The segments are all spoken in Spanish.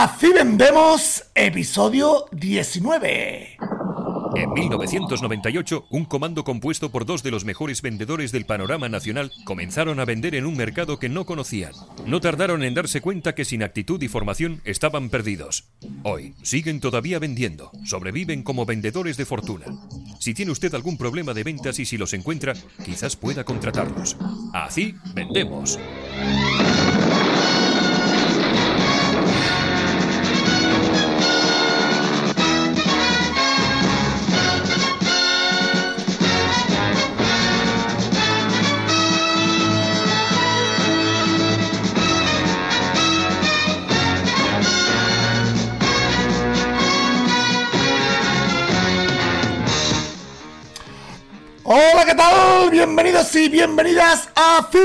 Así vendemos episodio 19. En 1998, un comando compuesto por dos de los mejores vendedores del panorama nacional comenzaron a vender en un mercado que no conocían. No tardaron en darse cuenta que sin actitud y formación estaban perdidos. Hoy siguen todavía vendiendo, sobreviven como vendedores de fortuna. Si tiene usted algún problema de ventas y si los encuentra, quizás pueda contratarlos. Así vendemos. Bienvenidos y bienvenidas a Fi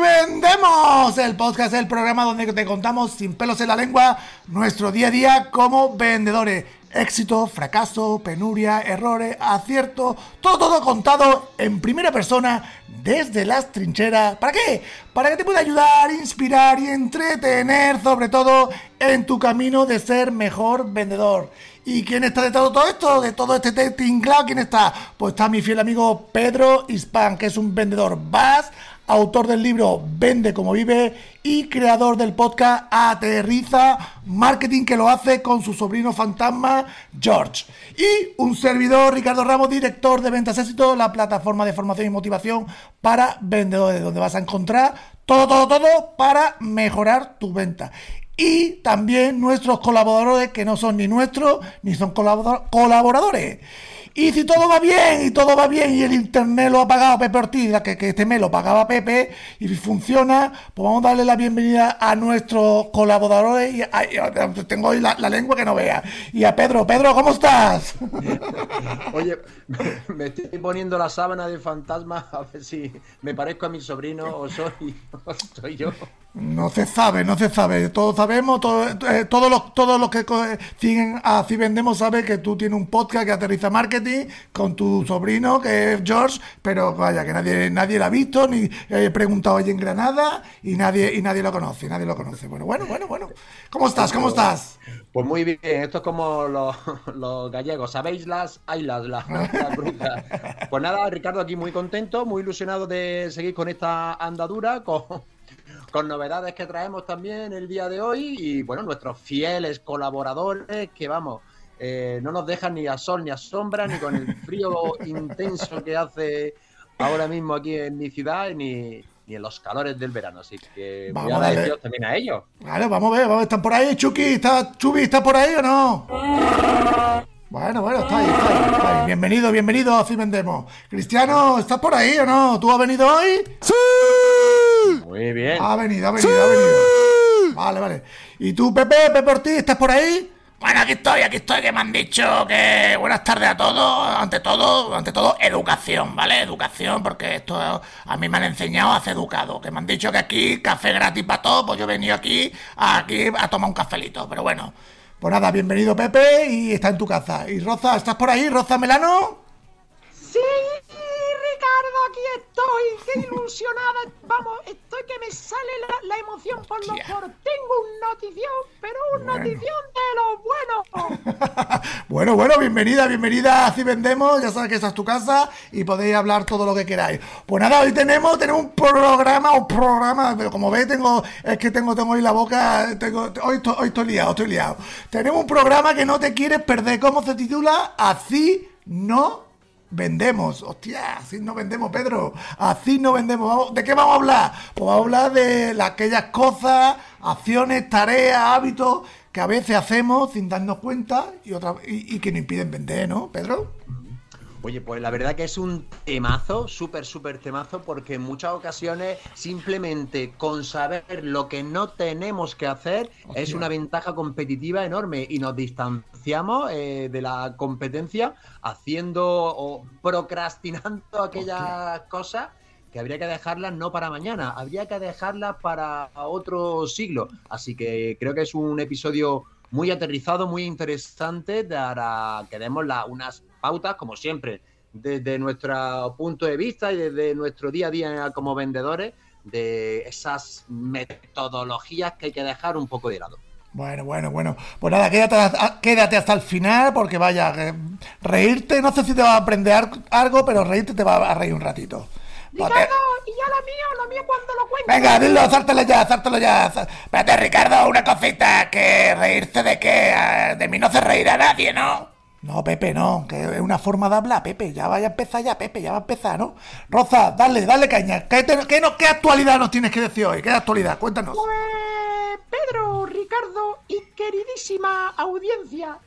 Vendemos, el podcast, el programa donde te contamos sin pelos en la lengua nuestro día a día como vendedores. Éxito, fracaso, penuria, errores, acierto, todo, todo contado en primera persona desde las trincheras. ¿Para qué? Para que te pueda ayudar, inspirar y entretener, sobre todo en tu camino de ser mejor vendedor. ¿Y quién está detrás de todo esto? De todo este tinglado, ¿quién está? Pues está mi fiel amigo Pedro Hispan, que es un vendedor VAS, autor del libro Vende como vive y creador del podcast Aterriza Marketing, que lo hace con su sobrino fantasma George. Y un servidor, Ricardo Ramos, director de Ventas Éxito, la plataforma de formación y motivación para vendedores, donde vas a encontrar todo, todo, todo para mejorar tu venta y también nuestros colaboradores que no son ni nuestros ni son colaboradores. Y si todo va bien, y todo va bien, y el internet lo ha pagado Pepe Ortiz, que, que este mes lo pagaba Pepe, y funciona, pues vamos a darle la bienvenida a nuestros colaboradores. Y, tengo hoy la, lengua que no vea. Y a Pedro, Pedro, ¿cómo estás? Oye, me estoy poniendo la sábana de fantasma a ver si me parezco a mi sobrino o soy, o soy yo. No se sabe, no se sabe. Todos sabemos, eh, todos, los, todos los que siguen así vendemos saben que tú tienes un podcast que aterriza marketing con tu sobrino que es George, pero vaya que nadie nadie lo ha visto ni he preguntado allí en Granada y nadie y nadie lo conoce, nadie lo conoce. Bueno, bueno, bueno, bueno. ¿Cómo estás? ¿Cómo estás? Pues muy bien. Esto es como los, gallegos. ¿Sabéis las ailas, las, las? Pues nada, Ricardo aquí muy contento, muy ilusionado de seguir con esta andadura con con novedades que traemos también el día de hoy y bueno, nuestros fieles colaboradores que vamos, eh, no nos dejan ni a sol ni a sombra, ni con el frío intenso que hace ahora mismo aquí en mi ciudad, ni, ni en los calores del verano. Así que vamos voy a agradecer también a ellos. Vale, vamos a ver, vamos, ¿están por ahí, Chucky? ¿Está, Chubi, ¿está por ahí o no? Bueno, bueno, está ahí, está ahí, Bienvenido, bienvenido, así vendemos. Cristiano, ¿estás por ahí o no? ¿Tú has venido hoy? ¡Sí! Muy bien. Ha venido, ha venido, ha venido. Vale, vale. ¿Y tú, Pepe, Pepe Ortiz, estás por ahí? Bueno, aquí estoy, aquí estoy, que me han dicho que buenas tardes a todos, ante todo, ante todo, educación, ¿vale? Educación, porque esto a mí me han enseñado a ser educado, que me han dicho que aquí café gratis para todos, pues yo he venido aquí, aquí a tomar un cafelito, pero bueno. Pues nada, bienvenido Pepe y está en tu casa. ¿Y Roza, estás por ahí, Roza Melano? Sí, Ricardo, aquí estoy, qué ilusionada. Vamos, estoy que me sale la, emoción por los poros. Tengo un notición, pero un notición de lo bueno. bueno, bueno, bienvenida, bienvenida. Así vendemos, ya sabes que esta es tu casa y podéis hablar todo lo que queráis. Pues nada, hoy tenemos, tenemos un programa, un programa, pero como veis, tengo, es que tengo, tengo hoy la boca, tengo, hoy, hoy estoy liado, estoy liado. Tenemos un programa que no te quieres perder. ¿Cómo se titula? Así no vendemos. Hostia, así no vendemos, Pedro. Así no vendemos. ¿De qué vamos a hablar? Pues vamos a hablar de aquellas cosas, acciones, tareas, hábitos que a veces hacemos sin darnos cuenta y, otra, y, y que nos impiden vender, ¿no, Pedro? Oye, pues la verdad que es un temazo, súper, súper temazo, porque en muchas ocasiones simplemente con saber lo que no tenemos que hacer es una ventaja competitiva enorme. Y nos distanciamos eh, de la competencia haciendo o procrastinando aquellas cosas que habría que dejarlas no para mañana, habría que dejarlas para otro siglo. Así que creo que es un episodio muy aterrizado, muy interesante para que demos unas pautas, como siempre, desde nuestro punto de vista y desde nuestro día a día como vendedores, de esas metodologías que hay que dejar un poco de lado. Bueno, bueno, bueno. Pues nada, quédate, quédate hasta el final porque vaya, reírte, no sé si te va a aprender algo, pero reírte te va a reír un ratito. Ricardo, y ya lo mío, lo mío cuando lo cuento. Venga, dilo, sártelo ya, sártelo ya. Espérate, Ricardo, una cosita, que reírte de qué, de mí no se reirá nadie, ¿no? No, Pepe, no, que es una forma de hablar, Pepe. Ya vaya a empezar ya, Pepe, ya va a empezar, ¿no? Rosa, dale, dale caña. ¿Qué, qué actualidad nos tienes que decir hoy? ¿Qué actualidad? Cuéntanos. Pues, Pedro, Ricardo y queridísima audiencia,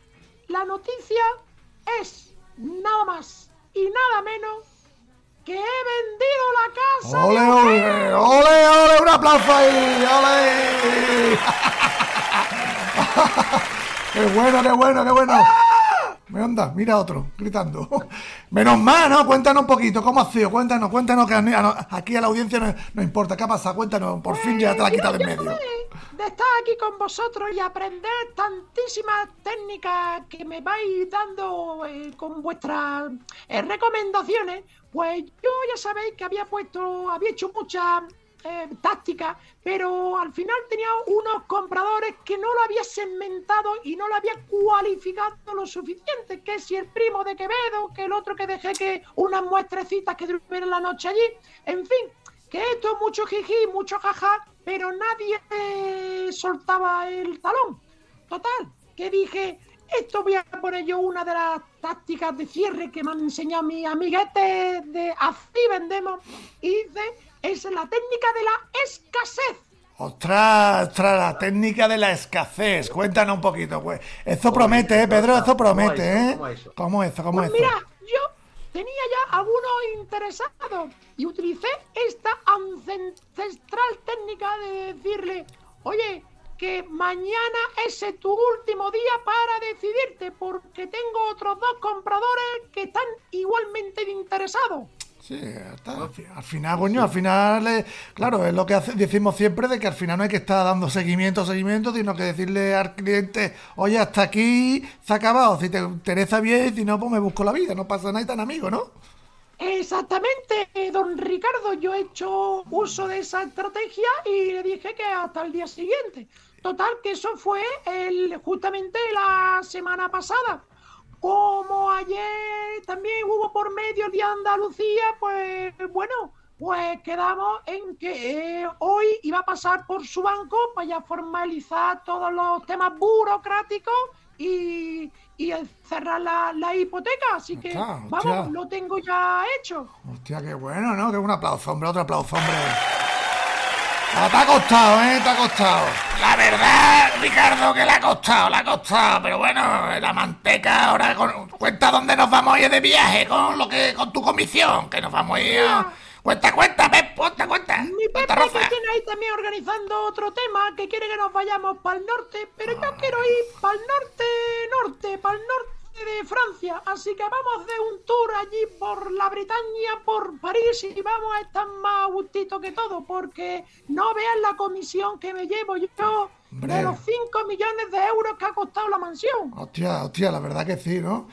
la noticia es nada más y nada menos que he vendido la casa. ¡Ole, ole! ¡Ole, ole! ¡Un aplauso ahí! ¡Ole! ¡Qué bueno, qué bueno, qué bueno! Me onda, mira otro, gritando. Menos mal, ¿no? Cuéntanos un poquito, ¿cómo ha sido? Cuéntanos, cuéntanos, que aquí a la audiencia no, importa. ¿Qué ha pasado? Cuéntanos, por fin ya te la quitado de en medio. De estar aquí con vosotros y aprender tantísimas técnicas que me vais dando eh, con vuestras eh, recomendaciones, pues yo ya sabéis que había puesto, había hecho muchas eh, tácticas, pero al final tenía unos compradores que no lo había segmentado y no lo había cualificado lo suficiente, que si el primo de Quevedo, que el otro que dejé que unas muestrecitas que durmieran la noche allí, en fin, que esto mucho jiji, mucho jaja, pero nadie eh, soltaba el talón. Total, que dije, esto voy a poner yo una de las tácticas de cierre que me han enseñado mis amiguetes de así vendemos. Y dice, es la técnica de la escasez. Ostras, ostras, la técnica de la escasez. Cuéntanos un poquito, pues. Eso promete, ¿eh, Pedro? Eso promete, ¿eh? ¿Cómo es eso? ¿Cómo es pues Mira, yo tenía ya algunos interesados y utilicé esta ancestral técnica de decirle, oye, que mañana es tu último día para decidirte, porque tengo otros dos compradores que están igualmente interesados. Sí, al final, coño, al final, claro, es lo que decimos siempre de que al final no hay que estar dando seguimiento, seguimiento, sino que decirle al cliente, oye, hasta aquí se ha acabado, si te interesa bien, si no, pues me busco la vida, no pasa nada y tan amigo, ¿no? Exactamente, don Ricardo, yo he hecho uso de esa estrategia y le dije que hasta el día siguiente. Total, que eso fue el, justamente la semana pasada. Como ayer también hubo por medio de Andalucía, pues bueno, pues quedamos en que eh, hoy iba a pasar por su banco para ya formalizar todos los temas burocráticos y, y cerrar la, la, hipoteca. Así que, vamos, lo tengo ya hecho. Hostia, qué bueno, ¿no? Que un aplauso, hombre, otro aplauso, hombre. Ah, te ha costado, ¿eh? Te ha costado. La verdad, Ricardo, que le ha costado, le ha costado. Pero bueno, la manteca ahora... Cuenta dónde nos vamos a ir de viaje con lo que con tu comisión, que nos vamos a ir... Cuenta, cuenta, Pep, cuenta, cuenta. Mi Pepe que tiene ahí también organizando otro tema que quiere que nos vayamos para el norte, pero yo quiero ir para el norte, norte, para el norte de Francia, así que vamos de un tour allí por la Bretaña, por París y vamos a estar más a gustito que todo, porque no vean la comisión que me llevo yo de los 5 millones de euros que ha costado la mansión. Hostia, hostia, la verdad que sí, ¿no?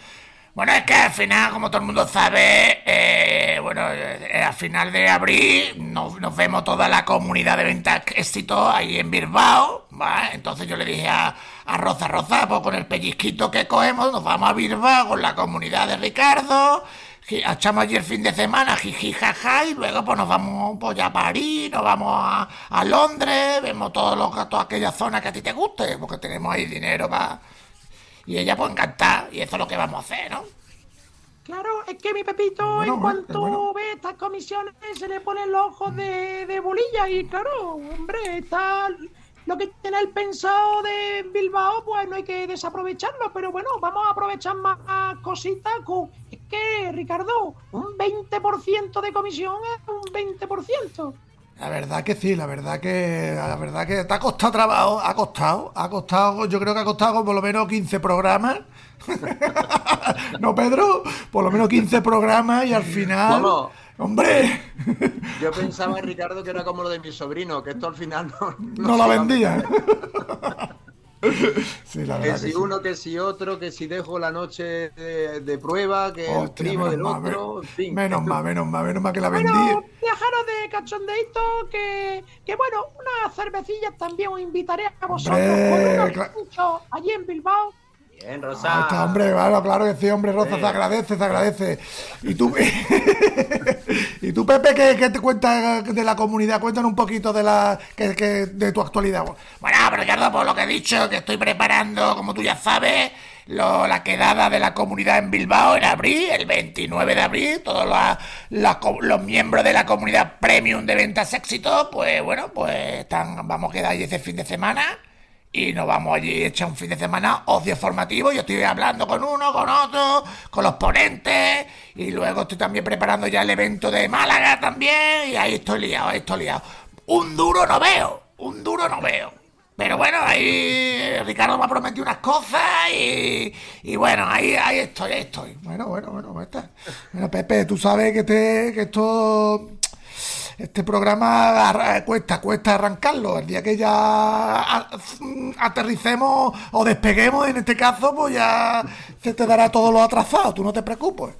Bueno, es que al final, como todo el mundo sabe, eh, bueno, eh, al final de abril nos, vemos toda la comunidad de ventas éxito ahí en Bilbao, ¿vale? Entonces yo le dije a, a Roza, Roza, pues con el pellizquito que cogemos nos vamos a Bilbao con la comunidad de Ricardo, echamos allí el fin de semana, jiji, jaja, y luego pues nos vamos pues ya a París, nos vamos a, a Londres, vemos todo lo, toda aquella zona que a ti te guste, porque tenemos ahí dinero para y ella pues encantada, y eso es lo que vamos a hacer, ¿no? Claro, es que mi Pepito, en cuanto ve estas comisiones, se le ponen los ojos de, de bolilla y claro, hombre, está lo que tiene el pensado de Bilbao, pues no hay que desaprovecharlo, pero bueno, vamos a aprovechar más cositas. Es que, Ricardo, un 20% de comisión es un 20%. La verdad que sí, la verdad que la verdad que te ha costado trabajo, ha costado, ha costado, yo creo que ha costado por lo menos 15 programas. no, Pedro, por lo menos 15 programas y al final ¡Hombre! Yo pensaba, Ricardo, que era como lo de mi sobrino, que esto al final no... No, no lo vendía. Sí, la Que si que sí. uno, que si otro, que si dejo la noche de, de prueba, que el Hostia, primo del menos mal, otro, me- en fin. menos mal, menos mal, menos mal que la vendí. Bueno, dejaros de cachondeito que, que bueno, unas cervecillas también os invitaré a vosotros Hombre, con unos cla- pinchos allí en Bilbao. Bien, Ah, Rosa. está, hombre, claro, claro que sí, hombre, Rosa, Sí. se agradece, se agradece. Y tú, y tú Pepe, ¿qué, te cuentas de la comunidad? Cuéntanos un poquito de la que, de tu actualidad. Bueno, Ricardo, por lo que he dicho, que estoy preparando, como tú ya sabes, lo- la quedada de la comunidad en Bilbao en abril, el 29 de abril. Todos la- los miembros de la comunidad premium de ventas éxito, pues bueno, pues están, vamos a quedar allí ese fin de semana. Y nos vamos allí a echar un fin de semana ocio formativo. Yo estoy hablando con uno, con otro, con los ponentes. Y luego estoy también preparando ya el evento de Málaga también. Y ahí estoy liado, ahí estoy liado. Un duro no veo, un duro no veo. Pero bueno, ahí Ricardo me ha prometido unas cosas y, y bueno, ahí, ahí estoy, ahí estoy. Bueno, bueno, bueno, pues está. Bueno, Pepe, tú sabes que, te, que esto. Este programa arra- cuesta, cuesta arrancarlo. El día que ya a- aterricemos o despeguemos, en este caso, pues ya se te dará todo lo atrasado. Tú no te preocupes.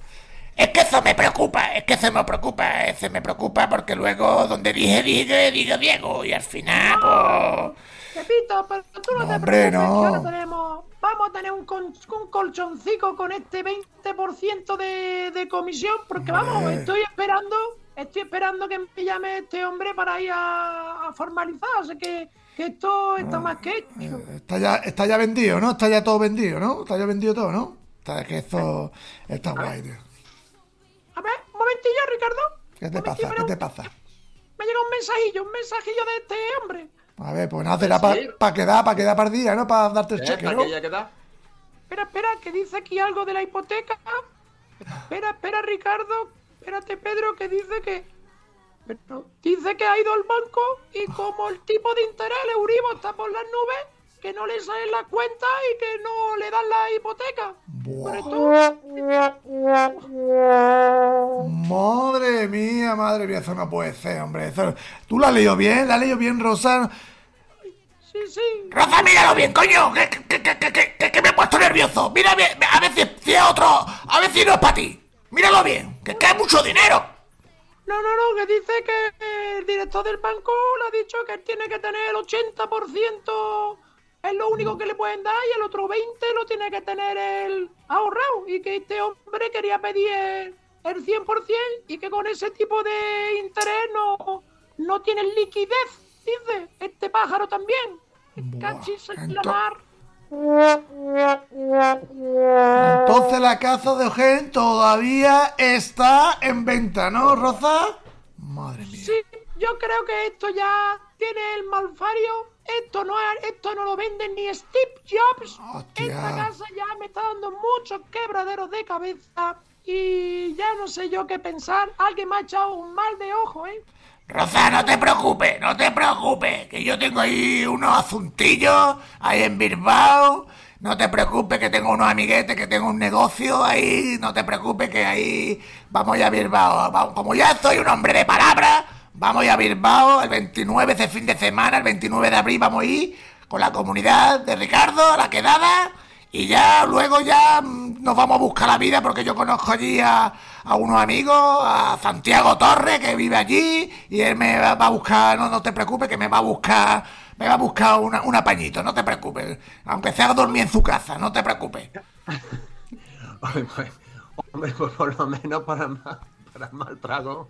Es que eso me preocupa, es que eso me preocupa, ese me preocupa porque luego donde dije, dije, dije Diego y al final, pues... Pepito, pero tú no, No, te hombre, preocupes, no. que ahora tenemos, vamos a tener un, con- un colchoncico con este 20% de, de comisión, porque vamos, estoy esperando, estoy esperando que me llame este hombre para ir a, a formalizar, o sea que, que esto está más que hecho. Eh, Está ya, está ya vendido, ¿no? Está ya todo vendido, ¿no? Está ya vendido todo, ¿no? Está, que esto está guay, tío. A ver, un momentillo, Ricardo. ¿Qué te pasa? ¿Qué te pasa? Me llega un mensajillo, un mensajillo de este hombre. A ver, pues nada, será para Sí. quedar, para quedar para el día, ¿no? Para darte el cheque, ¿Para ¿no? que ya queda? Espera, espera, que dice aquí algo de la hipoteca. Espera, espera, Ricardo. Espérate, Pedro, que dice que. Pero dice que ha ido al banco y como el tipo de interés, el Euribor está por las nubes, que no le sale la cuenta y que no le dan la hipoteca. Esto- Madre mía, madre mía, eso no puede ser, hombre. Eso... ¿Tú la has leído bien? ¿La has leído bien, Rosa? Sí, sí. Rafa, míralo bien, coño, que, que, que, que, me he puesto nervioso. Mira a ver si, si es otro, a ver si no es para ti. Míralo bien, que, es mucho dinero. No, no, no, que dice que el director del banco le ha dicho que él tiene que tener el 80%, es lo único que le pueden dar, y el otro 20% lo tiene que tener el ahorrado, y que este hombre quería pedir el, el 100% y que con ese tipo de interés no, no tiene liquidez, dice este pájaro también. Buah, Cachis en la mar. Entonces la casa de Eugen todavía está en venta, ¿no, Rosa? Madre mía. Sí, yo creo que esto ya tiene el malfario. Esto no, es- esto no lo venden ni Steve Jobs. Hostia. Esta casa ya me está dando muchos quebraderos de cabeza. Y ya no sé yo qué pensar. Alguien me ha echado un mal de ojo, ¿eh? Rosa, no te preocupes, no te preocupes, que yo tengo ahí unos asuntillos ahí en Bilbao. No te preocupes, que tengo unos amiguetes, que tengo un negocio ahí. No te preocupes, que ahí vamos ya a Bilbao. Como ya soy un hombre de palabra, vamos ya a Bilbao el 29, ese fin de semana, el 29 de abril, vamos a ir con la comunidad de Ricardo, la quedada. Y ya luego ya nos vamos a buscar la vida porque yo conozco allí a, a unos amigos, a Santiago Torres que vive allí y él me va, va a buscar, no, no te preocupes que me va a buscar, me va a buscar una, un apañito, no te preocupes, aunque sea dormir en su casa, no te preocupes. Hombre, pues, pues por lo menos para más, para mal trago.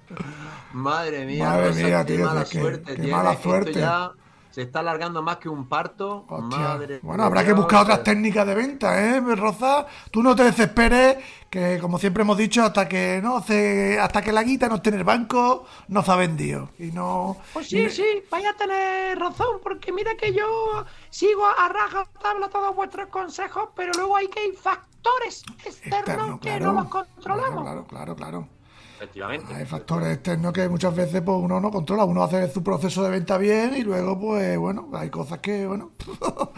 Madre mía, Madre mía, qué mala suerte qué mala suerte. ya se está alargando más que un parto. Hostia. Madre Bueno, habrá que buscar otras técnicas de venta, ¿eh, Rosa? Tú no te desesperes, que como siempre hemos dicho, hasta que no se, hasta que la guita no esté en el banco, no se ha vendido. Y no. Pues sí, sí, vaya a tener razón, porque mira que yo sigo a raja tabla todos vuestros consejos, pero luego hay que hay factores externos Externo, que no los controlamos. Claro, claro, claro, claro. Efectivamente. Hay factores externos que muchas veces pues uno no controla, uno hace su proceso de venta bien y luego pues bueno, hay cosas que bueno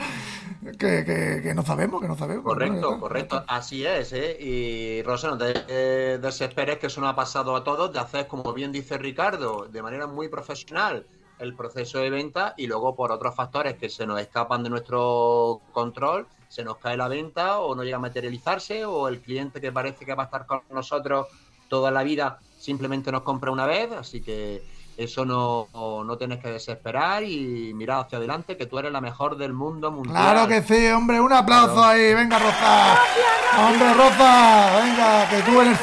que, que, que no sabemos, que no sabemos. Correcto, correcto. Así es, ¿eh? Y Rosa, no te eh, desesperes que eso no ha pasado a todos, de hacer, como bien dice Ricardo, de manera muy profesional, el proceso de venta y luego por otros factores que se nos escapan de nuestro control, se nos cae la venta o no llega a materializarse o el cliente que parece que va a estar con nosotros toda la vida simplemente nos compra una vez, así que eso no, no tienes que desesperar y mirar hacia adelante que tú eres la mejor del mundo mundial. Claro que sí, hombre, un aplauso ahí, venga Rosa. Hombre, Rosa, venga, que tú eres...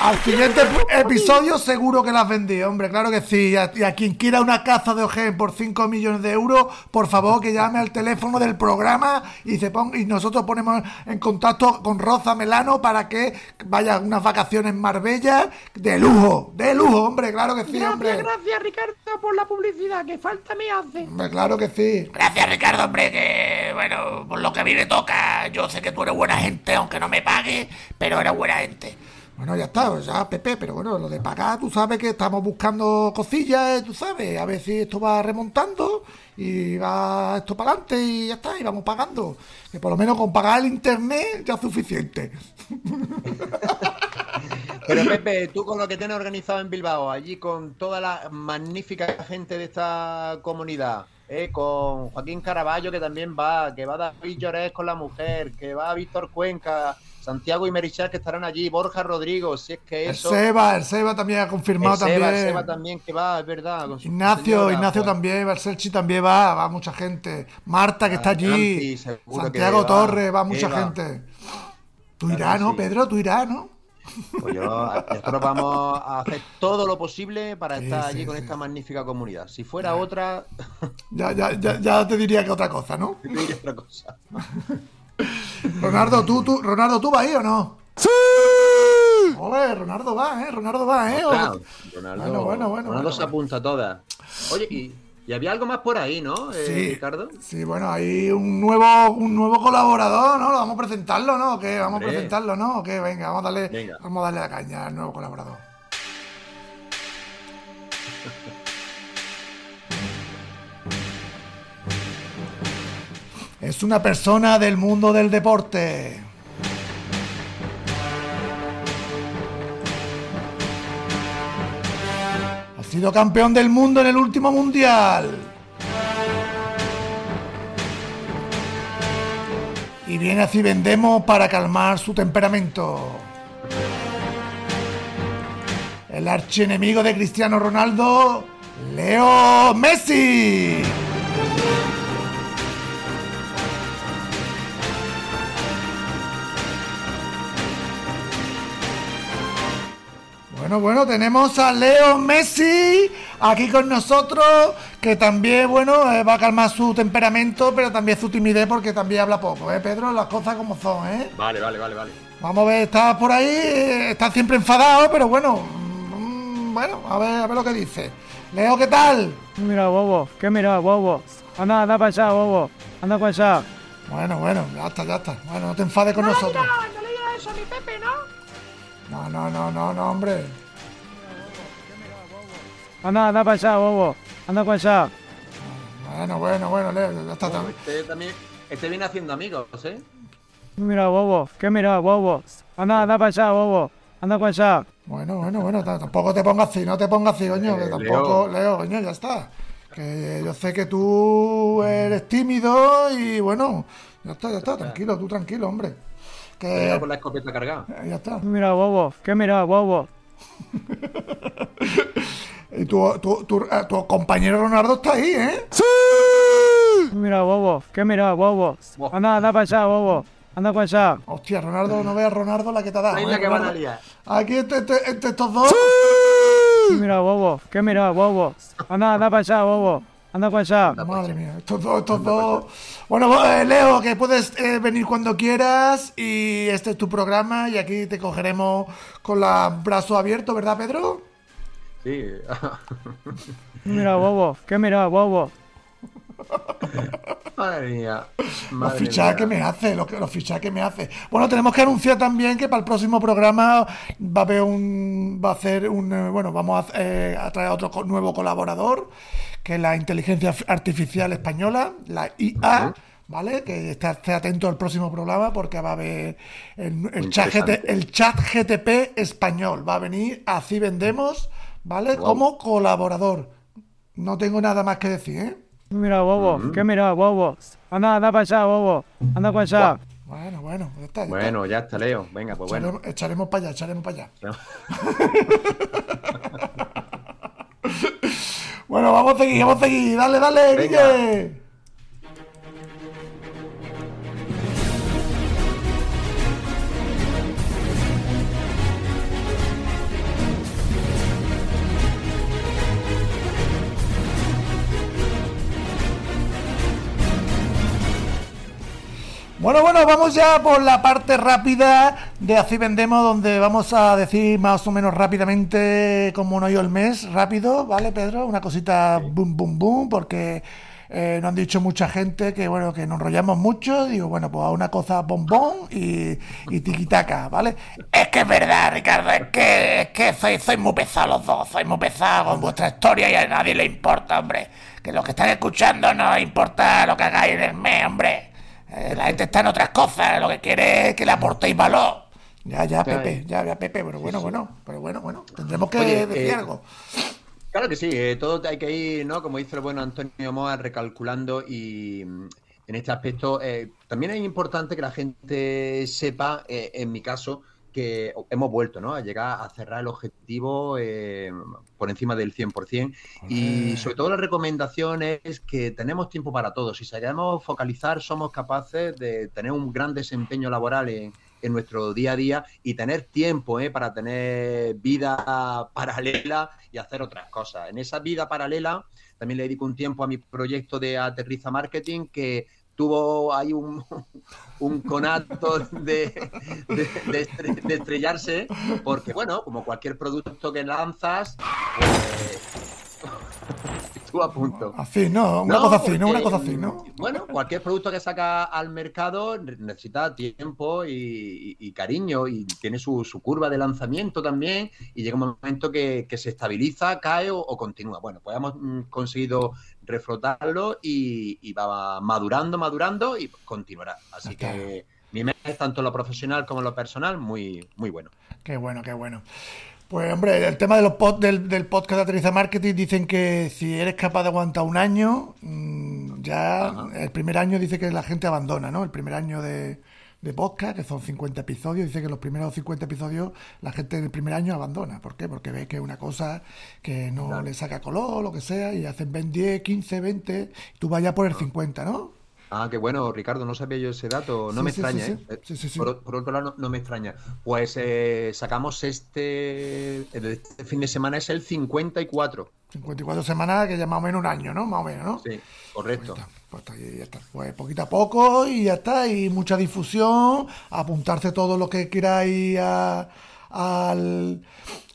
Al siguiente episodio seguro que las vendí, hombre, claro que sí. Y a, quien quiera una caza de OGM por 5 millones de euros, por favor que llame al teléfono del programa y se ponga, y nosotros ponemos en contacto con Rosa Melano para que vaya a unas vacaciones en Marbella de lujo, de lujo, hombre, claro que sí, hombre. Gracias, Ricardo, por la publicidad, que falta me hace. Hombre, claro que sí. Gracias, Ricardo, hombre, que bueno, por lo que a mí me toca, yo sé que tú eres buena gente, aunque no me pague, pero eres buena gente. Bueno, ya está, ya Pepe, pero bueno, lo de pagar, tú sabes que estamos buscando cosillas, tú sabes, a ver si esto va remontando y va esto para adelante y ya está, y vamos pagando. Que por lo menos con pagar el internet ya es suficiente. Pero Pepe, tú con lo que tienes organizado en Bilbao, allí con toda la magnífica gente de esta comunidad, eh, con Joaquín Caraballo que también va, que va David Llorés con la mujer, que va Víctor Cuenca, Santiago y Merichal que estarán allí, Borja Rodrigo, si es que eso. El Seba, el Seba también ha confirmado el también. El Seba también que va, es verdad. Ignacio, Ignacio pues. también, Barcelchi también va, va mucha gente. Marta que está allí. Santiago Torres, va mucha gente. Tú irás, ¿no, Pedro? Tú irás, ¿no? Pues yo, nosotros vamos a hacer todo lo posible para estar allí con esta magnífica comunidad. Si fuera otra. Ya, ya, ya, ya, te diría que otra cosa, ¿no? Te diría otra cosa. Ronaldo, ¿tú, tú, Ronaldo, ¿tú vas ahí o no? ¡Sí! Oye, Ronaldo va, ¿eh? Ronaldo va, ¿eh? Ronaldo, bueno, bueno, bueno. Ronaldo se apunta a todas. Oye, y, y, había algo más por ahí, ¿no, eh, sí, Ricardo? Sí, bueno, hay un nuevo, un nuevo colaborador, ¿no? Vamos a presentarlo, ¿no? ¿Qué? Vamos a presentarlo, ¿no? ¿Qué? Venga, vamos a darle, vamos a darle la caña al nuevo colaborador. Es una persona del mundo del deporte. Ha sido campeón del mundo en el último mundial. Y viene así vendemos para calmar su temperamento. El archienemigo de Cristiano Ronaldo, Leo Messi. Bueno, bueno, tenemos a Leo Messi aquí con nosotros, que también, bueno, eh, va a calmar su temperamento, pero también su timidez porque también habla poco, ¿eh, Pedro? Las cosas como son, ¿eh? Vale, vale, vale, vale. Vamos a ver, está por ahí, eh, está siempre enfadado, pero bueno, mm, bueno, a ver, a ver lo que dice. Leo, ¿qué tal? Mira, bobo, ¿qué mira, bobo? Anda, anda para allá, bobo, anda para allá. Bueno, bueno, ya está, ya está. Bueno, no te enfades con nosotros. no le digas eso a mi Pepe, ¿no? No, no, no, no, no, hombre. Anda, anda para allá, bobo. Anda para allá. Bueno, bueno, bueno, Leo, ya está también. Este también, este viene haciendo amigos, ¿eh? Mira, bobo, ¿qué mira, bobo? Anda, anda para allá, bobo. Anda para allá. Bueno, bueno, bueno, tampoco te pongas así, no te pongas así, coño, que eh, tampoco, Leo, coño, ya está. Que yo sé que tú eres tímido y bueno, ya está, ya está, tranquilo, tú tranquilo, hombre. Que... con la escopeta cargada. Ya está. Mira, bobo, ¿qué mira, bobo? y tu, tu, tu, eh, tu, compañero Ronaldo está ahí, ¿eh? ¡Sí! Mira, bobo, ¿qué mira, bobo? Anda, anda para allá, bobo. Anda para allá. Hostia, Ronaldo, no veas Ronaldo la que te ha dado. Ahí la que van a liar. Aquí entre, entre, entre estos dos. ¡Sí! Mira, bobo, ¿qué mira, bobo? Anda, anda para allá, bobo. Anda para allá. Madre mía, estos dos, estos dos. Bueno, eh, Leo, que puedes eh, venir cuando quieras y este es tu programa y aquí te cogeremos con los brazos abiertos, ¿verdad, Pedro? Sí. mira, bobo, ¿qué mira, bobo? Madre mía. los fichajes que me hace, los, los fichajes que me hace. Bueno, tenemos que anunciar también que para el próximo programa va a haber un, va a hacer un, eh, bueno, vamos a, a traer otro nuevo colaborador que es la inteligencia artificial española, la IA, ¿vale? Que esté atento al próximo programa porque va a haber el, chat, el chat GTP español. Va a venir Así Vendemos, ¿vale? Como colaborador. No tengo nada más que decir, ¿eh? Mira, bobo, ¿qué mira, bobo? Anda, anda para allá, bobo. Anda para allá. Bueno, bueno, ya está. ya Bueno, ya está, Leo. Venga, pues está. bueno. Echaremos, echaremos para allá, echaremos para allá. Bueno, vamos a seguir, vamos a seguir. Dale, dale. Guille. Bueno, bueno, vamos ya por la parte rápida de Así Vendemos, donde vamos a decir más o menos rápidamente cómo nos ha ido el mes, rápido, ¿vale, Pedro? Una cosita boom, boom, boom, porque eh, nos han dicho mucha gente que, bueno, que nos enrollamos mucho. Digo, bueno, pues a una cosa bombón y, y tiquitaca, ¿vale? Es que es verdad, Ricardo, es que, es que sois, sois muy pesados los dos, sois muy pesados con vuestra historia y a nadie le importa, hombre. Que los que están escuchando no importa lo que hagáis en el mes, hombre. Eh, la gente está en otras cosas, lo que quiere es que le aportéis valor. Ya, ya. Pepe, ya, ya, Pepe, pero bueno, bueno, pero bueno, bueno, tendremos que Oye, decir eh, algo. Claro que sí, eh, todo hay que ir, ¿no? Como dice el bueno Antonio Moa, recalculando y mm, en este aspecto eh, también es importante que la gente sepa, eh, en mi caso, que hemos vuelto, ¿no? A llegar a cerrar el objetivo eh, por encima del 100%. Y sobre todo la recomendación es que tenemos tiempo para todo. Si sabemos focalizar, somos capaces de tener un gran desempeño laboral en, en nuestro día a día y tener tiempo ¿eh? para tener vida paralela y hacer otras cosas. En esa vida paralela también le dedico un tiempo a mi proyecto de Aterriza Marketing que tuvo ahí un, un conato de, de- de estre- de estrellarse porque, bueno, como cualquier producto que lanzas, pues, estuvo a punto. Así, ¿no? Una No, cosa así, ¿no? Una cosa así, ¿no? Bueno, cualquier producto que saca al mercado necesita tiempo y, y- y cariño y tiene su, su curva de lanzamiento también y llega un momento que, que se estabiliza, cae o, o continúa. Bueno, pues hemos mm, conseguido reflotarlo y, y va madurando, madurando y continuará. Así que mi mes, tanto en lo profesional como en lo personal, muy, muy bueno. Qué bueno, qué bueno. Pues hombre, el tema de los pod- del, del podcast de Aterriza Marketing dicen que si eres capaz de aguantar un año, mm, ya Ajá. el primer año dice que la gente abandona, ¿no? El primer año de, de podcast, que son 50 episodios, dice que los primeros 50 episodios la gente en el primer año abandona. ¿Por qué? Porque ve que es una cosa que no le saca color, lo que sea, y hacen 20, 10, 15, 20, y tú vayas por el 50, ¿no? Ah, qué bueno, Ricardo, no sabía yo ese dato, no Sí, me sí, extraña, sí, ¿eh? sí. Sí, sí, sí. Por, por otro lado, no, no me extraña. Pues eh, sacamos este, este fin de semana, es el 54. 54 semanas, que ya más o menos un año, ¿no? Más o menos, ¿no? Sí, correcto. Pues, pues está, ya está. Pues poquito a poco y ya está. Y mucha difusión. Apuntarse todo lo que queráis a- al,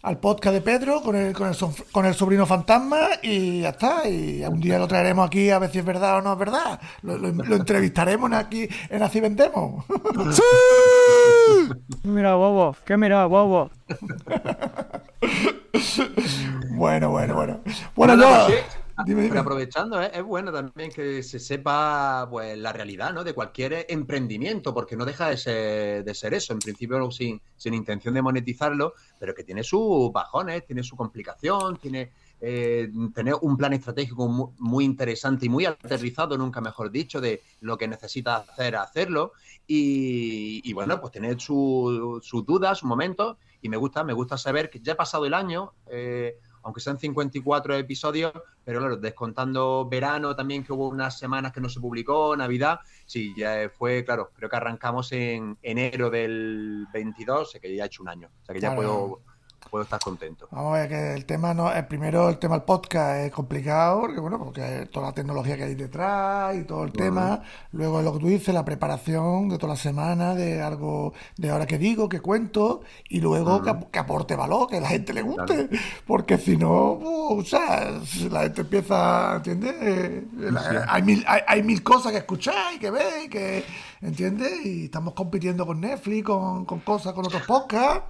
al podcast de Pedro con el, con, el, son- con el sobrino fantasma y ya está. Y un día lo traeremos aquí a ver si es verdad o no es verdad. Lo, lo- lo entrevistaremos en aquí en Así Vendemos. Mira, bobo, ¿qué mira, bobo? bueno, bueno, bueno. Bueno, No, no, yo... Dime, Pero aprovechando, ¿eh? es bueno también que se sepa pues, la realidad ¿no? de cualquier emprendimiento, porque no deja de ser, de ser eso, en principio sin, sin intención de monetizarlo, pero que tiene sus bajones, tiene su complicación, tiene eh, tener un plan estratégico mu- muy, interesante y muy aterrizado, nunca mejor dicho, de lo que necesita hacer, hacerlo. Y, y bueno, pues tener su- sus dudas, sus momentos, y me gusta, me gusta saber que ya ha pasado el año. eh, aunque sean 54 episodios, pero claro, descontando verano también, que hubo unas semanas que no se publicó, Navidad, sí, ya fue, claro, creo que arrancamos en enero del 22, o sea que ya ha hecho un año, o sea que ya Claro. puedo, puedo estar contento. Vamos a ver que el tema no, el primero el tema del podcast es complicado porque bueno, porque toda la tecnología que hay detrás y todo el tema, luego lo que tú dices, la preparación de toda la semana de algo de ahora que digo, que cuento y luego que, ap- que aporte valor, que a la gente le guste, porque si no, pues, o sea, la gente empieza, ¿entiendes? Eh, hay mil hay, hay mil cosas que escuchar y que ver y que ¿entiendes? Y estamos compitiendo con Netflix, con, con cosas, con otros podcasts.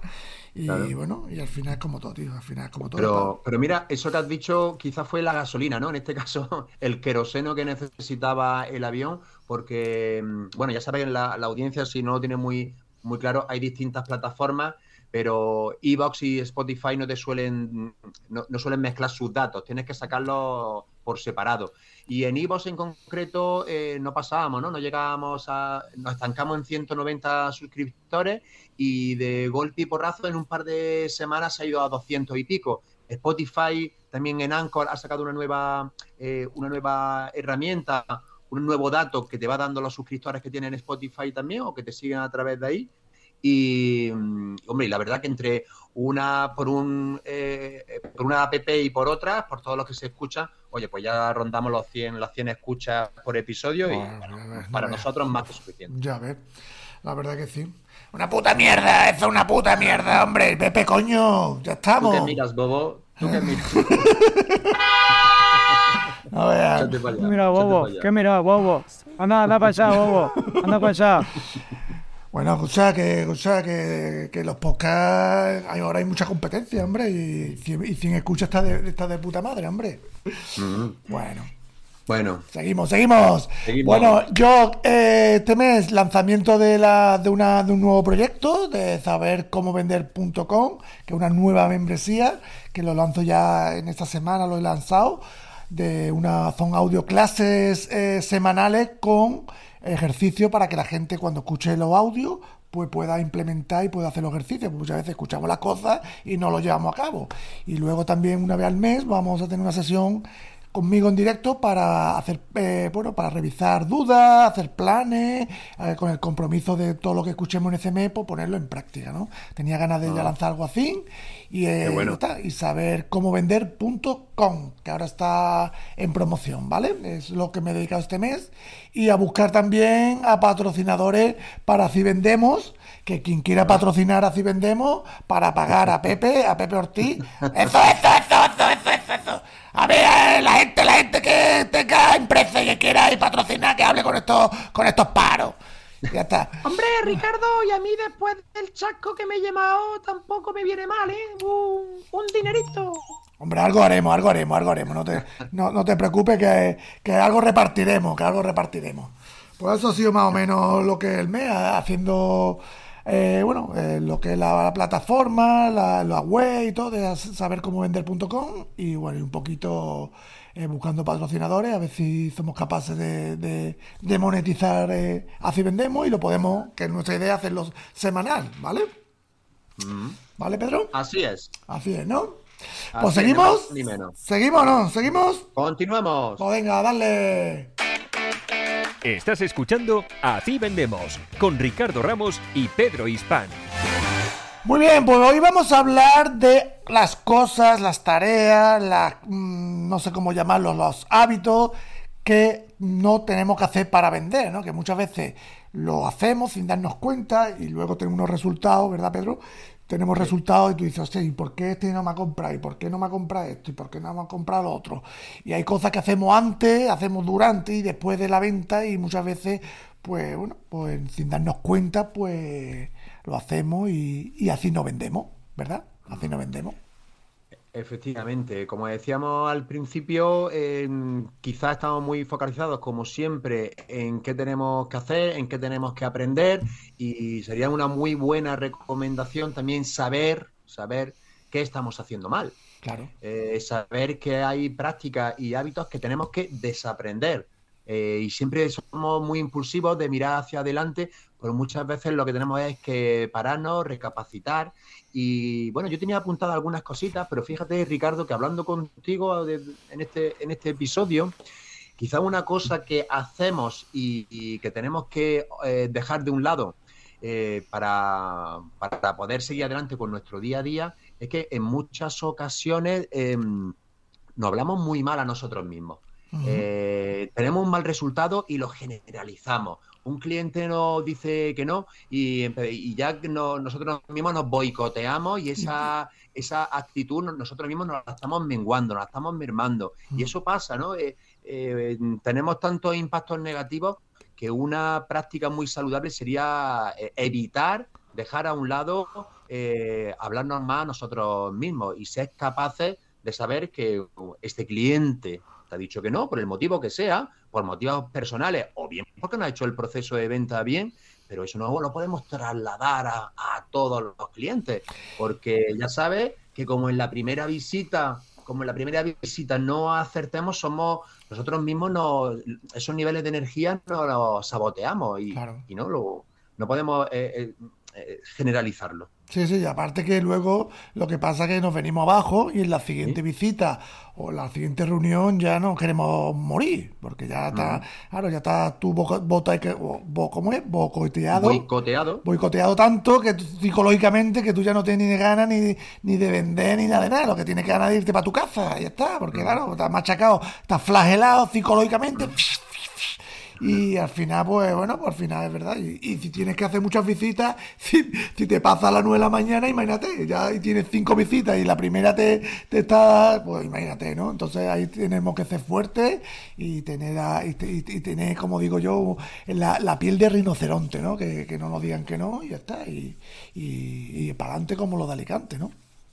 Y Claro. bueno, y al final es como todo, tío. Al final es como todo. Pero, pero mira, eso que has dicho quizás fue la gasolina, ¿no? En este caso, el queroseno que necesitaba el avión, porque, mm, bueno, ya saben, la, la audiencia, si no lo tiene muy, muy claro, hay distintas plataformas, pero Evox y Spotify no te suelen, no, no suelen mezclar sus datos, tienes que sacarlos por separado. Y en Evox en concreto eh, no pasábamos, ¿no? No llegábamos a, nos estancamos en 190 suscriptores y de golpe y porrazo en un par de semanas se ha ido a 200 y pico. Spotify también en Anchor ha sacado una nueva, eh, una nueva herramienta, un nuevo dato que te va dando los suscriptores que tienen Spotify también o que te siguen a través de ahí. Y, mm, hombre, la verdad que entre una por un eh, por una app y por otra, por todo lo que se escucha, oye, pues ya rondamos los 100, las 100 escuchas por episodio y Bueno, bueno, no, no, para no. nosotros más que suficiente. Ya ves. La verdad que sí. Una puta mierda, eso es una puta mierda, hombre. Pepe, coño, ya ¿Tú estamos. qué miras, Bobo? ¿Tú qué miras? Para allá, Mira, bobo. ¿qué mira, bobo? Anda, anda para allá, bobo. Anda para allá. Bueno, escucha que, escucha que, que los podcasts, ahora hay mucha competencia, hombre, y, cien- y 100 escuchas está de, está de puta madre, hombre. Bueno, Bueno, seguimos, seguimos. Seguimos. Bueno, yo eh, este mes lanzamiento de, la, de, una, de un nuevo proyecto, de sabercomovender.com, que es una nueva membresía, que lo lanzo ya en esta semana, lo he lanzado, de una, son audio clases eh, semanales con ejercicio para que la gente cuando escuche los audios pues pueda implementar y pueda hacer los ejercicios. Muchas veces escuchamos las cosas y no lo llevamos a cabo. Y luego también una vez al mes vamos a tener una sesión conmigo en directo para hacer eh, bueno para revisar dudas hacer planes eh, con el compromiso de todo lo que escuchemos en ese mes pues ponerlo en práctica no tenía ganas de ya lanzar algo así y, eh, bueno. y saber cómo vender.com que ahora está en promoción vale es lo que me he dedicado este mes y a buscar también a patrocinadores para así vendemos que quien quiera patrocinar así vendemos para pagar a Pepe a Pepe Ortiz Eso, eso, eso, eso, eso, eso, eso. A ver, la gente, la gente que tenga empresa y que quiera y patrocinar, que hable con estos, con estos paros. ya está Hombre, Ricardo, y a mí después del chasco que me he llevado tampoco me viene mal, ¿eh? Un, un dinerito. Hombre, algo haremos, algo haremos, algo haremos. No te, no, no te preocupes que, que algo repartiremos, que algo repartiremos. Pues eso ha sido más o menos lo que el mes, haciendo, eh, bueno, eh, lo que es la, la plataforma, la, la web y todo, de saber cómo vender.com y bueno, y un poquito eh, buscando patrocinadores, a ver si somos capaces de, de- de monetizar así vendemos y lo podemos, que es nuestra idea, hacerlo semanal, ¿vale? ¿Vale, Pedro? así es. Así es, ¿no? Así Pues seguimos. ni menos. ¿Seguimos no? ¿Seguimos? Continuemos. Pues venga, dale. Estás escuchando Así Vendemos con Ricardo Ramos y Pedro Hispán. Muy bien, pues hoy vamos a hablar de las cosas, las tareas, las, mm, no sé cómo llamarlos, los hábitos que no tenemos que hacer para vender, ¿no? Que muchas veces lo hacemos sin darnos cuenta y luego tenemos unos resultados, ¿verdad, Pedro? Tenemos resultados y tú dices, hostia, ¿y por qué este no me ha comprado? ¿Y por qué no me ha comprado esto? ¿Y por qué no me ha comprado lo otro? Y hay cosas que hacemos antes, hacemos durante y después de la venta y muchas veces, pues, bueno, pues sin darnos cuenta, pues lo hacemos y, y así no vendemos, ¿verdad? Así no vendemos. Efectivamente, como decíamos al principio, eh, quizás estamos muy focalizados, como siempre, en qué tenemos que hacer, en qué tenemos que aprender, y sería una muy buena recomendación también saber, saber qué estamos haciendo mal. Claro. Eh, saber que hay prácticas y hábitos que tenemos que desaprender. Eh, y siempre somos muy impulsivos de mirar hacia adelante, pero muchas veces lo que tenemos es que pararnos, recapacitar. Y bueno, yo tenía apuntadas algunas cositas, pero fíjate, Ricardo, que hablando contigo en, este, en este episodio, quizá una cosa que hacemos y, que tenemos que eh, dejar de un lado eh, para, para poder seguir adelante con nuestro día a día es que en muchas ocasiones eh, nos hablamos muy mal a nosotros mismos. Eh, tenemos un mal resultado y lo generalizamos. Un cliente nos dice que no y, ya no- nosotros mismos nos boicoteamos y esa, esa actitud no- nosotros mismos nos la estamos menguando, nos la estamos mermando. Y eso pasa, ¿no? Eh, eh, tenemos tantos impactos negativos que una práctica muy saludable sería evitar dejar a un lado hablarnos más a nosotros mismos y ser capaces de saber que este cliente te ha dicho que no, por el motivo que sea, por motivos personales o bien porque no ha hecho el proceso de venta bien, pero eso no lo podemos trasladar a, a todos los clientes, porque ya sabes que como en la primera visita como en la primera visita no acertemos, somos nosotros mismos, no, esos niveles de energía no los saboteamos y, y no, lo, no podemos eh, eh, eh, generalizarlo. Sí, sí, aparte que luego lo que pasa es que nos venimos abajo y en la siguiente visita o la siguiente reunión ya no queremos morir, porque ya está, claro, ya está tu bota, ¿cómo es? Boicoteado. Boicoteado. Boicoteado tanto que psicológicamente que tú ya no tienes ni ganas ni, ni de vender ni nada de nada, lo que tienes que ganar es irte para tu casa, ya está, porque claro, estás machacado, estás flagelado psicológicamente. Y al final, pues bueno, pues al final es verdad. Y, si tienes que hacer muchas visitas, si, te pasa a las 9 de la mañana, imagínate, ya tienes cinco visitas y la primera te, te está, pues imagínate, ¿no? Entonces ahí tenemos que ser fuertes y tener, y, tener como digo yo, la, la, piel de rinoceronte, ¿no? Que, no nos digan que no y ya está. Y, y, para adelante como lo de Alicante, ¿no?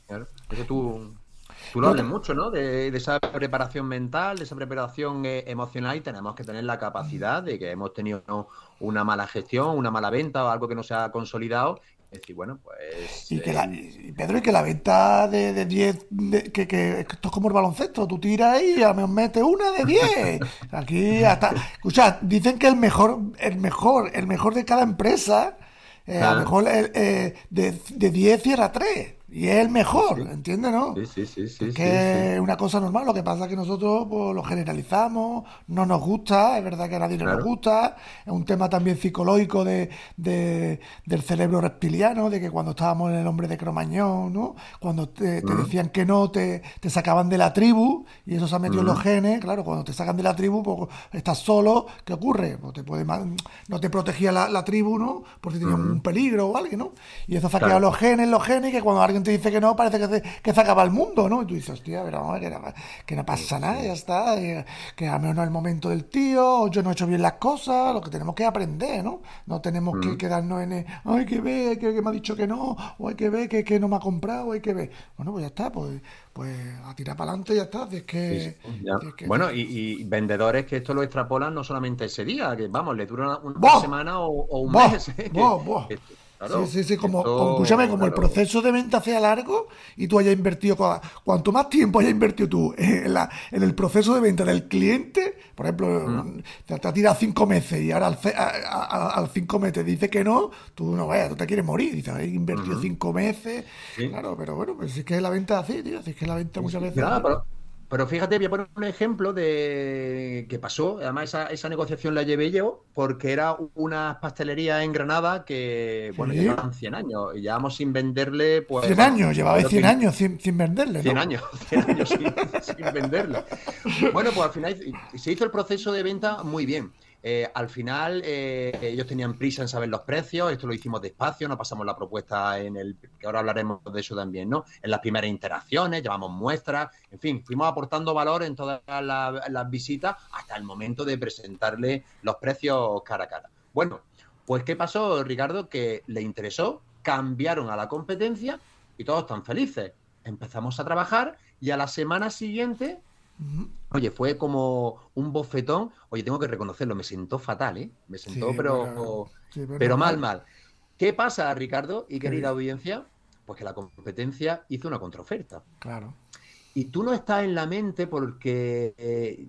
Claro, eso tú Tú lo hablas mucho, ¿no? De, esa preparación mental, de esa preparación eh, emocional y tenemos que tener la capacidad de que hemos tenido una mala gestión, una mala venta o algo que no se ha consolidado. Es decir, bueno, pues... Y que la, eh, Pedro, y que la venta de 10, que, que, esto es como el baloncesto, tú tiras y me metes una de 10. Aquí hasta... Escucha, dicen que el mejor, el mejor, el mejor de cada empresa, eh, a lo mejor de, de 10 cierra 3. Y es el mejor, ¿entiendes, no? Sí, sí, sí. sí es que es una cosa normal. Lo que pasa es que nosotros pues, lo generalizamos, no nos gusta, es verdad que a nadie nos gusta. Es un tema también psicológico de, del cerebro reptiliano, de que cuando estábamos en el hombre de Cromañón, ¿no? Cuando te, decían que no, te, te, sacaban de la tribu y eso se ha metido en los genes. Claro, cuando te sacan de la tribu, pues estás solo, ¿qué ocurre? Pues te puede, no te protegía la, tribu, ¿no? Porque tenía un peligro o algo, ¿no? Y eso ha sacado los genes, los genes, que cuando alguien dice que no, parece que se, que se acaba el mundo, ¿no? Y tú dices, hostia, pero que, no, que no pasa nada, ya está, que a menos no es el momento del tío, yo no he hecho bien las cosas, lo que tenemos que aprender, ¿no? No tenemos que mm. quedarnos en, el, hay que ver, que, me ha dicho que no, o hay que ver que, que no me ha comprado, hay que ver. Bueno, pues ya está, pues pues a tirar para adelante ya está. Es que, bueno, y, vendedores que esto lo extrapolan no solamente ese día, que vamos, le dura una, semana o, un mes. ¿eh? Sí, sí, sí, como, como, el proceso de venta sea largo y tú hayas invertido, cuanto más tiempo hayas invertido tú en, la, en el proceso de venta del cliente, por ejemplo, te, ha tirado cinco meses y ahora al, cinco meses dice que no, tú no vayas, tú te quieres morir, dices, he invertido cinco meses, claro, pero bueno, pues es que la venta así, tío, es que la venta muchas veces... Pero fíjate, voy a poner un ejemplo de que pasó. Además, esa, esa negociación la llevé yo porque era una pastelería en Granada que, bueno, llevaban 100 años y llevamos sin venderle. Pues, 100 años, llevaba 100 años sin, sin venderle. 100 años, 100 años sin, sin venderle. Bueno, pues al final se hizo el proceso de venta muy bien. Eh, al final, eh, ellos tenían prisa en saber los precios, esto lo hicimos despacio, no pasamos la propuesta en el, que ahora hablaremos de eso también, ¿no? En las primeras interacciones, llevamos muestras, en fin, fuimos aportando valor en todas las, visitas hasta el momento de presentarle los precios cara a cara. Bueno, pues ¿qué pasó, Ricardo? Que le interesó, cambiaron a la competencia y todos están felices. Empezamos a trabajar y a la semana siguiente Oye, fue como un bofetón. Oye, tengo que reconocerlo, me sentó fatal, ¿eh? Me sentó, pero, pero, mal, mal. ¿Qué pasa, Ricardo y querida audiencia? Pues que la competencia hizo una contraoferta. Claro. Y tú no estás en la mente porque, eh,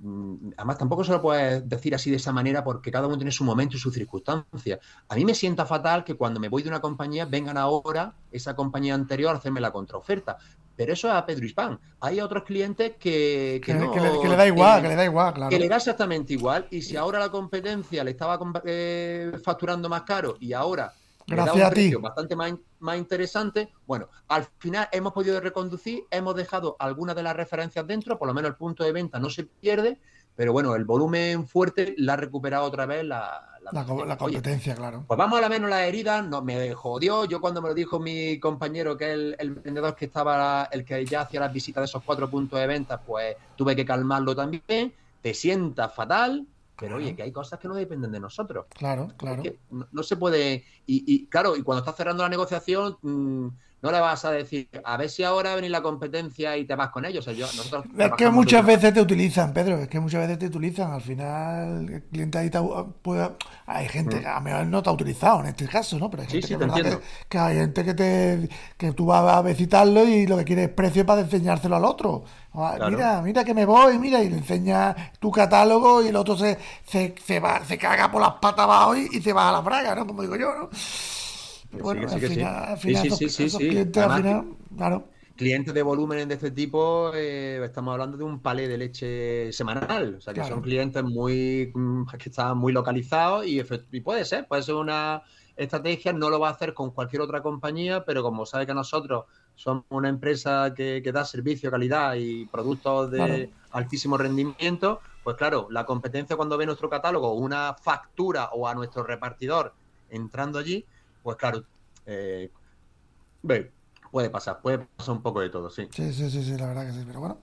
además tampoco se lo puedes decir así de esa manera porque cada uno tiene su momento y su circunstancia. A mí me sienta fatal que cuando me voy de una compañía vengan ahora esa compañía anterior a hacerme la contraoferta. Pero eso es a Pedro Hispán. Hay otros clientes que, que, no, le, da igual, que, le da igual, claro. Que le da exactamente igual. Y si ahora la competencia le estaba eh, facturando más caro y ahora Gracias le da un precio bastante más, más interesante, bueno, al final hemos podido reconducir, hemos dejado algunas de las referencias dentro, por lo menos el punto de venta no se pierde, pero bueno, el volumen fuerte la ha recuperado otra vez la, la, competencia, claro. Pues vamos a la menos la herida, no, me jodió. Yo cuando me lo dijo mi compañero, que es el, vendedor que estaba, el que ya hacía las visitas de esos cuatro puntos de venta, pues tuve que calmarlo también. Te sientas fatal, pero oye, que hay cosas que no dependen de nosotros. Claro, claro. no, se puede. Y, claro, y cuando estás cerrando la negociación, mm, no le vas a decir, a ver si ahora venir la competencia y te vas con ellos. O sea, yo, nosotros Es que muchas veces te utilizan, Pedro, es que muchas veces te utilizan. Al final, el cliente ahí te, puede- hay gente que a lo mejor no te ha utilizado en este caso, ¿no? Pero hay Sí, gente sí, que, te que, que hay gente que te que tú vas a visitarlo y lo que quiere es precio para enseñárselo al otro. Ah, Claro. Mira, mira que me voy, mira, y le enseña tu catálogo y el otro se, se, se va, se caga por las patas abajo y, y se va a la braga, ¿no? Como digo yo, ¿no? Bueno, sí, al final, clientes, al final, claro. clientes de volúmenes de este tipo, eh, estamos hablando de un palé de leche semanal. O sea, que Claro. son clientes muy mm, que están muy localizados y, puede ser, puede ser una estrategia, no lo va a hacer con cualquier otra compañía, pero como sabe que nosotros somos una empresa que, que da servicio, calidad y productos de Claro. altísimo rendimiento, pues claro, la competencia cuando ve nuestro catálogo, una factura o a nuestro repartidor entrando allí, pues claro, eh, puede pasar, puede pasar un poco de todo, sí. Sí, sí, sí, sí, la verdad que sí. Pero bueno,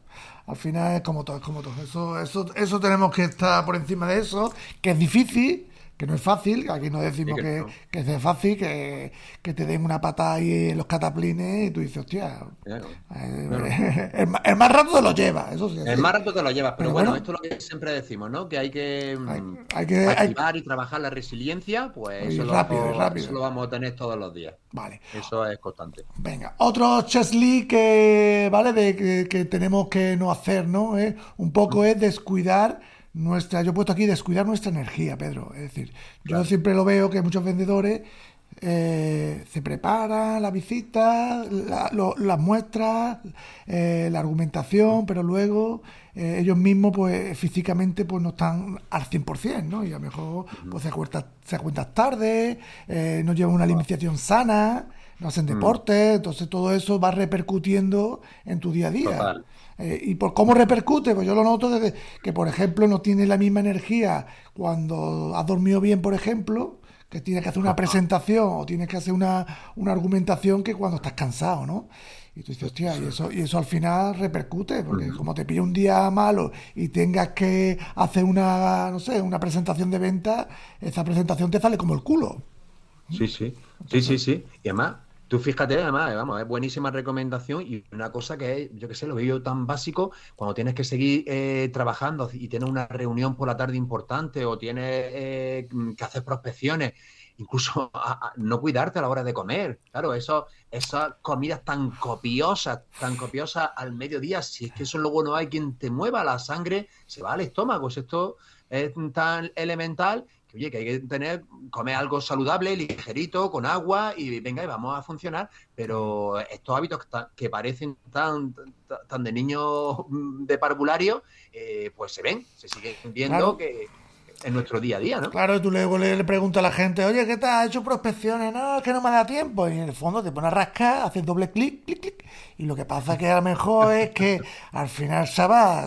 al final es como todo, es como todo. Eso, eso, eso tenemos que estar por encima de eso, que es difícil, que no es fácil. Aquí no decimos Sí, que que, no. que fácil, que, que te den una patada ahí en los cataplines y tú dices, hostia, Claro. eh, el, más rato te lo lleva, eso sí. El sí. más rato te lo llevas, pero, Pero bueno, bueno. esto es lo que siempre decimos, ¿no? Que hay que, mm, Hay, hay que. hay- activar y trabajar la resiliencia, pues eso, rápido, lo, rápido. eso lo vamos a tener todos los días. Vale. Eso es constante. Venga, otro Chesley que, ¿vale? De que, que tenemos que no hacer, ¿no? Eh, Un poco es descuidar nuestra, yo he puesto aquí descuidar nuestra energía, Pedro. Es decir, yo siempre lo veo que muchos vendedores eh, se preparan la visita, la- las muestras, eh, la argumentación, pero luego eh, ellos mismos, pues físicamente, pues no están al 100%, ¿no? Y a lo mejor pues, se, acuestan, se tarde, eh, no llevan una alimentación sana, no hacen deporte, entonces todo eso va repercutiendo en tu día a día. Total. Eh, ¿Y por cómo repercute? Pues yo lo noto desde que, por ejemplo, no tienes la misma energía cuando has dormido bien, por ejemplo, que tienes que hacer una presentación o tienes que hacer una, una argumentación que cuando estás cansado, ¿no? Y tú dices, hostia, y eso, y eso al final repercute, porque como te pilla un día malo y tengas que hacer una, no sé, una presentación de venta, esa presentación te sale como el culo. Sí, sí. Sí, sí, sí. Y además, tú fíjate, además, vamos, es buenísima recomendación y una cosa que es, yo qué sé, lo veo tan básico, cuando tienes que seguir eh, trabajando y tienes una reunión por la tarde importante o tienes eh, que hacer prospecciones, incluso no cuidarte a la hora de comer. Claro, eso, esas comidas tan copiosas, tan copiosas al mediodía, si es que eso luego no hay quien te mueva, la sangre se va al estómago. Pues esto es tan elemental que, oye, que hay que tener, comer algo saludable, ligerito, con agua y venga, y vamos a funcionar. Pero estos hábitos que, parecen tan, tan, tan de niños mm, de parvulario, eh, pues se ven, se siguen viendo Claro. que en nuestro día a día, ¿no? Claro, tú luego le, le preguntas a la gente, oye, ¿qué tal? ¿Has hecho prospecciones? No, es que no me da tiempo. Y en el fondo te pones a rascar, haces doble clic, clic, clic. Y lo que pasa que a lo mejor es que al final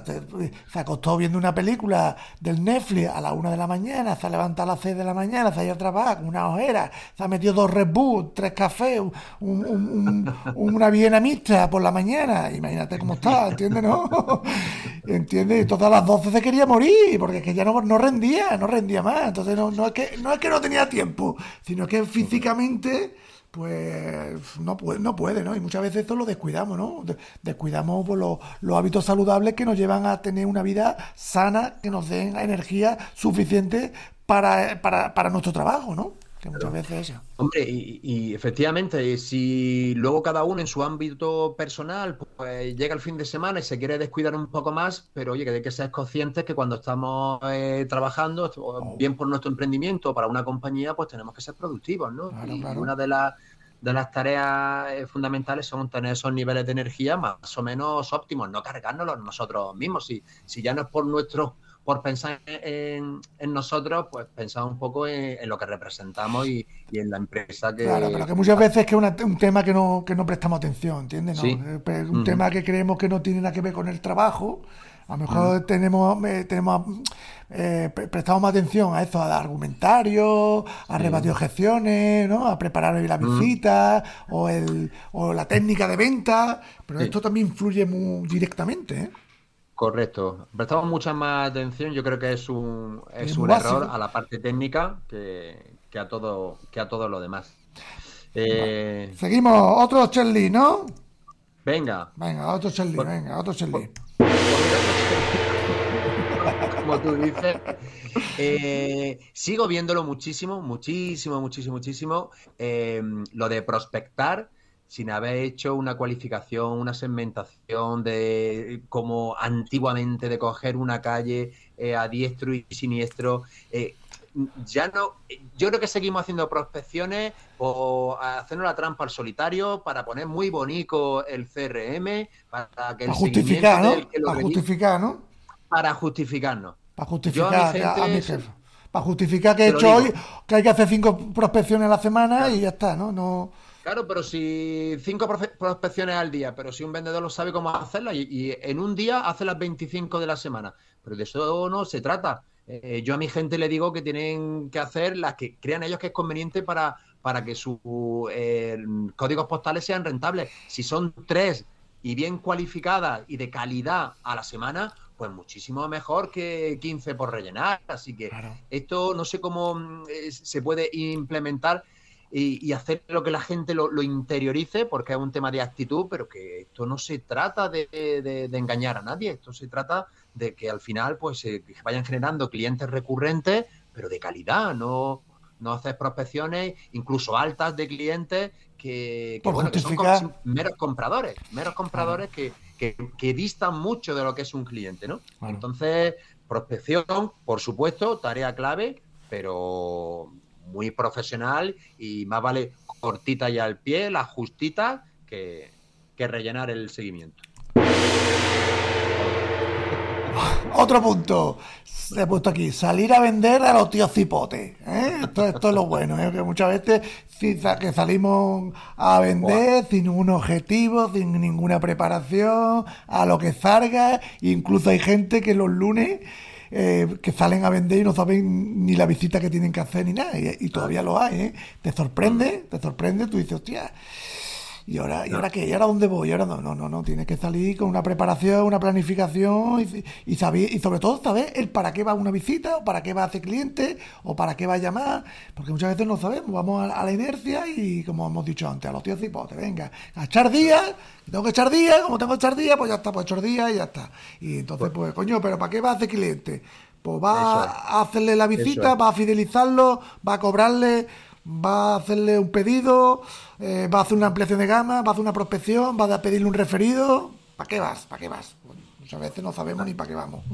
te- se acostó viendo una película del Netflix a las una de la mañana, se ha levantado a las 6 de la mañana, se ha ido a trabajar con una ojera, se ha metido dos Red tres cafés, un- un- un- un- una viena mixta por la mañana. Imagínate cómo está, ¿entiendes? ¿No? ¿Entiendes? Y todas las 12 se quería morir, porque es que ya no, no rendía, no rendía más. Entonces no, no, es que, no es que no tenía tiempo, sino que físicamente, pues no puede, no puede, ¿no? Y muchas veces esto lo descuidamos, ¿no? De- Descuidamos pues, los, los hábitos saludables que nos llevan a tener una vida sana, que nos den energía suficiente para, para, para nuestro trabajo, ¿no? Que muchas veces eso. Hombre, y, y efectivamente, si luego cada uno en su ámbito personal, pues llega el fin de semana y se quiere descuidar un poco más, pero oye, que hay que ser conscientes que cuando estamos eh, trabajando, o bien por nuestro emprendimiento o para una compañía, pues tenemos que ser productivos, ¿no? Claro, y claro. una de las de las tareas eh, fundamentales son tener esos niveles de energía más o menos óptimos, no cargárnoslos nosotros mismos. Si, si ya no es por nuestros por pensar en, en nosotros, pues pensar un poco en, en lo que representamos y, y en la empresa que... Claro, pero que muchas veces es que es una- un tema que no, que no prestamos atención, ¿entiendes? No, Sí. Eh, pe- un tema que creemos que no tiene nada que ver con el trabajo. A lo mejor tenemos, eh, tenemos eh, pre- prestamos más atención a eso, al argumentario, a rebatir objeciones, ¿no? A preparar la visita o, el, o la técnica de venta, pero Sí. esto también influye muy directamente, ¿eh? Correcto. Prestamos mucha más atención. Yo creo que es un, es Es un error a la parte técnica que, que a todo, que a todo lo demás. Eh, Seguimos, otro Chelly, ¿no? venga, Venga, otro Chelly, venga, otro Chelly. como tú dices. Eh, sigo viéndolo muchísimo, muchísimo, muchísimo, muchísimo. eh, lo de prospectar sin haber hecho una cualificación, una segmentación de como antiguamente de coger una calle eh, a diestro y siniestro. eh, ya no, yo creo que seguimos haciendo prospecciones o haciendo la trampa al solitario para poner muy bonito el CRM, para que el Para justificar, ¿no? que Para justificar, ¿no? para justificarnos. Para justificar a mi a jefe. Para justificar que he hecho hoy, que hay que hacer cinco prospecciones a la semana y ya está, ¿no? No. Claro, pero si cinco prospecciones al día, pero si un vendedor lo sabe cómo hacerlas y, y en un día hace las 25 de la semana, pero de eso no se trata. Eh, yo a mi gente le digo que tienen que hacer las que crean ellos que es conveniente para, para que sus eh, códigos postales sean rentables. Si son tres y bien cualificadas y de calidad a la semana, pues muchísimo mejor que 15 por rellenar. Así que Claro. esto no sé cómo mm, eh, se puede implementar y, y hacer lo que la gente lo, lo interiorice, porque es un tema de actitud, pero que esto no se trata de, de- de engañar a nadie, esto se trata de que al final pues se que vayan generando clientes recurrentes, pero de calidad, no, no hacer prospecciones incluso altas de clientes que, que, Por bueno, que son com- meros compradores, meros compradores que, que, distan mucho de lo que es un cliente, ¿no? Entonces, prospección, por supuesto, tarea clave, pero muy profesional y más vale cortita y al pie, la justita, que, que rellenar el seguimiento. Otro punto. Se he puesto aquí. Salir a vender a los tíos cipotes. ¿eh? Esto, esto es lo bueno, ¿eh? que muchas veces que salimos a vender sin un objetivo, sin ninguna preparación, a lo que salga. Incluso hay gente que los lunes eh, que salen a vender y no saben ni la visita que tienen que hacer ni nada. Y, y todavía lo hay. ¿eh? Te sorprende, te sorprende. Tú dices, hostia. ¿Y ahora, ¿Y ahora qué? ¿Y ahora dónde voy? ¿Y ahora no? No, no, no. Tienes que salir con una preparación, una planificación y, y, saber, y sobre todo saber el para qué va una visita, o para qué va a hacer cliente, o para qué va a llamar. Porque muchas veces no sabemos. Vamos a, a la inercia y, como hemos dicho antes, a los tíos cipotes, venga, a echar días. Tengo que echar días, como tengo que echar días, pues ya está, pues echar días y ya está. Y entonces, pues, coño, ¿pero para qué va a hacer cliente? Pues va es. a hacerle la visita, es. va a fidelizarlo, va a cobrarle, va a hacerle un pedido, eh, va a hacer una ampliación de gama, va a hacer una prospección, va a pedirle un referido. ¿Para qué vas? ¿Para qué vas? Muchas veces no sabemos ni para qué vamos.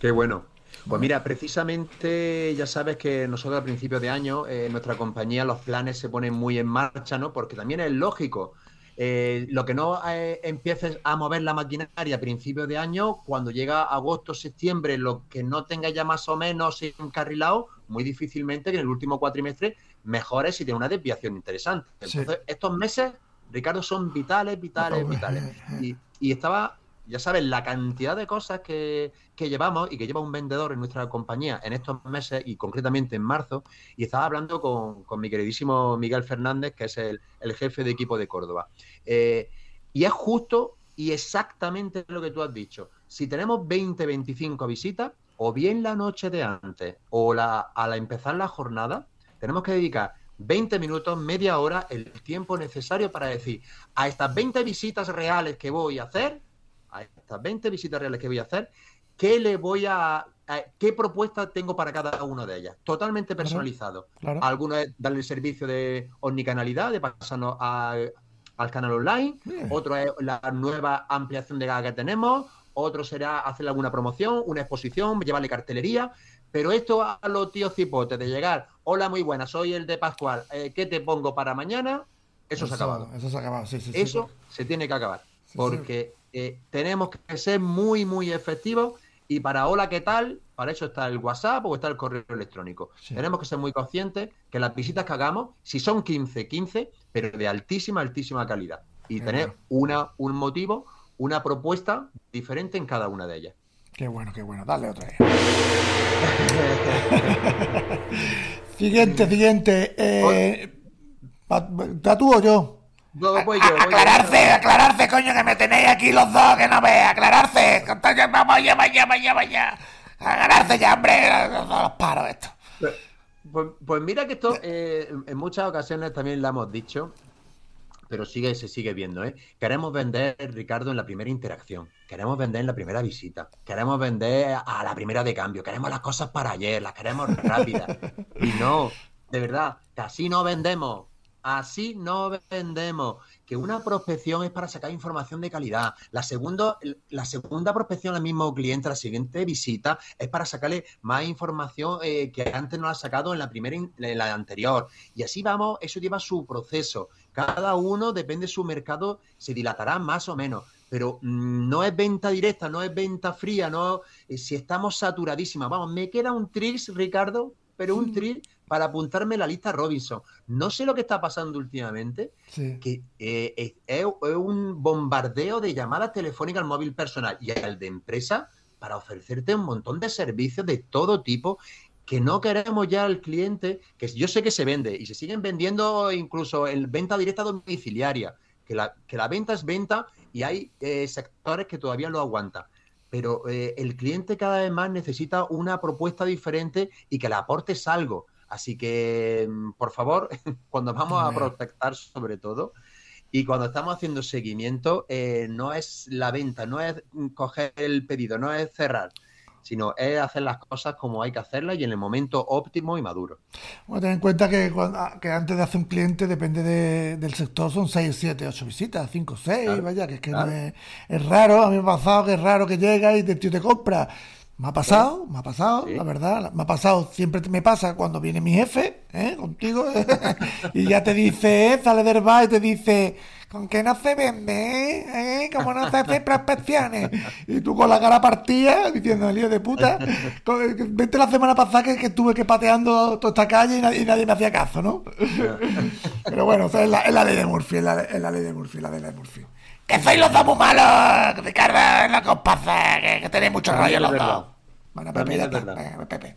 Qué bueno. Pues mira, precisamente ya sabes que nosotros al principio de año, eh, nuestra compañía, los planes se ponen muy en marcha, ¿no? Porque también es lógico. Eh, lo que no eh, empieces a mover la maquinaria a principio de año, cuando llega agosto, septiembre, lo que no tenga ya más o menos encarrilado, muy difícilmente que en el último cuatrimestre mejores y tiene una desviación interesante. Sí. Entonces, estos meses, Ricardo, son vitales, vitales, Pues, vitales. eh, Y, y estaba, ya sabes, la cantidad de cosas que, que llevamos y que lleva un vendedor en nuestra compañía en estos meses y concretamente en marzo. Y estaba hablando con, con mi queridísimo Miguel Fernández, que es el, el jefe de equipo de Córdoba. Eh, y es justo y exactamente lo que tú has dicho. Si tenemos 20, 25 visitas, o bien la noche de antes o la, al empezar la jornada, tenemos que dedicar 20 minutos, media hora, el tiempo necesario para decir a estas 20 visitas reales que voy a hacer, a estas 20 visitas reales que voy a hacer, ¿qué le voy a, qué propuesta tengo para cada una de ellas? Totalmente personalizado. Claro. Algunos es darle el servicio de omnicanalidad, de pasarnos a- al canal online, Bien. otro es la nueva ampliación de gama que tenemos, otro será hacerle alguna promoción, una exposición, llevarle cartelería, pero esto a los tíos cipotes de llegar, hola muy buena, soy el de Pascual, eh, ¿qué te pongo para mañana? Eso, se ha acabado. Eso se ha acabado, sí, sí. sí. Eso se tiene que acabar, sí. porque eh, tenemos que ser muy, muy efectivos y para hola, ¿qué tal? Para eso está el WhatsApp o está el correo electrónico. Tenemos que ser muy conscientes que las visitas que hagamos, si son 15, 15, pero de altísima, altísima calidad. Y tener una, un motivo, una propuesta diferente en cada una de ellas. Qué bueno, qué bueno. Dale otra vez. siguiente, siguiente. Eh, pa- pa- ¿Tú o yo? Luego voy yo, voy yo. Aclararse, aclararse, coño, que me tenéis aquí los dos, que no veas, aclararse. Vamos ya, vaya, vaya, vaya. Aclararse ya, hombre, los paros esto. Pues, pues mira que esto eh, en muchas ocasiones también lo hemos dicho, pero sigue, se sigue viendo, ¿eh? Queremos vender, Ricardo, en la primera interacción. Queremos vender en la primera visita. Queremos vender a la primera de cambio. Queremos las cosas para ayer, las queremos rápidas. y no, de verdad, que así no vendemos. Así no vendemos. Que una prospección es para sacar información de calidad. La, segunda, la segunda prospección al mismo cliente, la siguiente visita, es para sacarle más información eh, que antes no la ha sacado en la primera, en la anterior. Y así vamos, eso lleva su proceso. Cada uno, depende de su mercado, se dilatará más o menos pero mm, no es venta directa, no es venta fría, no eh, si estamos saturadísimas. Vamos, me queda un tricks, Ricardo, pero un trick para apuntarme la lista Robinson. No sé lo que está pasando últimamente, que eh, es, un bombardeo de llamadas telefónicas al móvil personal y al de empresa para ofrecerte un montón de servicios de todo tipo que no queremos ya al cliente, que yo sé que se vende y se siguen vendiendo incluso en venta directa domiciliaria, que la, que la venta es venta y hay eh, sectores que todavía lo aguantan pero eh, el cliente cada vez más necesita una propuesta diferente y que le aportes algo. Así que, mm, por favor, cuando vamos a prospectar sobre todo, y cuando estamos haciendo seguimiento, eh, no es la venta, no es coger el pedido, no es cerrar, sino es hacer las cosas como hay que hacerlas y en el momento óptimo y maduro. Bueno, ten en cuenta que, ah, que antes de hacer un cliente, depende del sector, son 6, 7, 8 visitas, 5, 6, vaya, que es que no es, es, raro, a mí me ha pasado que es raro que llega y te, te compra me ha pasado, me ha pasado, la verdad, me ha pasado, siempre me pasa cuando viene mi jefe, ¿eh? contigo, y ya te dice, eh, sale del bar y te dice, ¿con qué no se vende? ¿Eh? ¿Cómo no se hace prospecciones? Y tú con la cara partida, diciendo, lío de puta, vete la semana pasada que, estuve que pateando toda esta calle y nadie, me hacía caso, ¿no? Pero bueno, es, la, ley de Murphy, es la, ley de Murphy, la ley de Murphy. Que sois los dos muy malos, Ricardo, en la compasa, que, que tenéis mucho rollo los dos. Bueno, Pepe, ya está. Pepe.